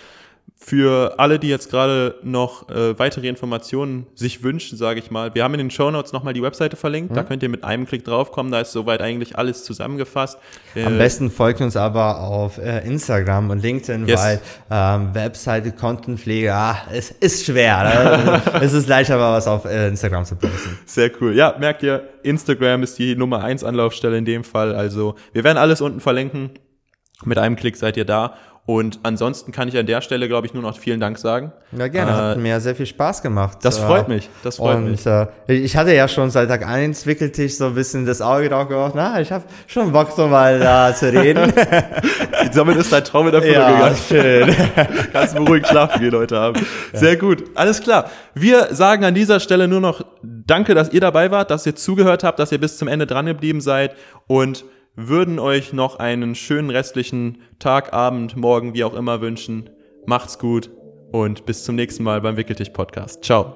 S1: Für alle, die jetzt gerade noch äh, weitere Informationen sich wünschen, sage ich mal, wir haben in den Show Notes nochmal die Webseite verlinkt. Da könnt ihr mit einem Klick draufkommen. Da ist soweit eigentlich alles zusammengefasst.
S3: Am
S1: Äh,
S3: besten folgt uns aber auf äh, Instagram und LinkedIn,
S1: Yes.
S3: weil ähm, Webseite, Contentpflege, ah, es ist schwer. Ne? *laughs* es ist leichter, aber was auf äh, Instagram zu posten.
S1: Sehr cool. Ja, merkt ihr, Instagram ist die Nummer eins Anlaufstelle in dem Fall. Also wir werden alles unten verlinken. Mit einem Klick seid ihr da. Und ansonsten kann ich an der Stelle, glaube ich, nur noch vielen Dank sagen.
S3: Ja, gerne. Hat
S1: Äh,
S3: mir sehr viel Spaß gemacht.
S1: das
S3: Äh,
S1: freut mich. Das freut
S3: und
S1: mich.
S3: Äh, ich hatte ja schon seit Tag 1 Wickeltisch so ein bisschen das Auge drauf gemacht. Na, ich habe schon Bock, so mal da zu reden. *laughs*
S1: Damit ist dein Traum in Erfüllung
S3: ja,
S1: gegangen.
S3: schön. *laughs*
S1: Kannst beruhigt schlafen gehen heute Abend. Sehr gut. Alles klar. Wir sagen an dieser Stelle nur noch Danke, dass ihr dabei wart, dass ihr zugehört habt, dass ihr bis zum Ende dran geblieben seid und würden euch noch einen schönen restlichen Tag, Abend, Morgen, wie auch immer wünschen. Macht's gut und bis zum nächsten Mal beim Wickeltisch Podcast. Ciao.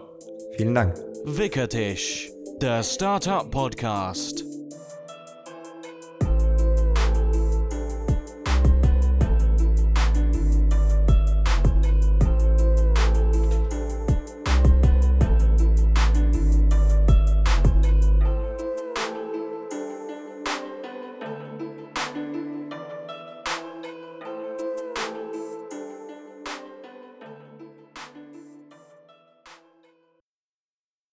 S3: Vielen Dank.
S2: Wickertisch, der Startup Podcast.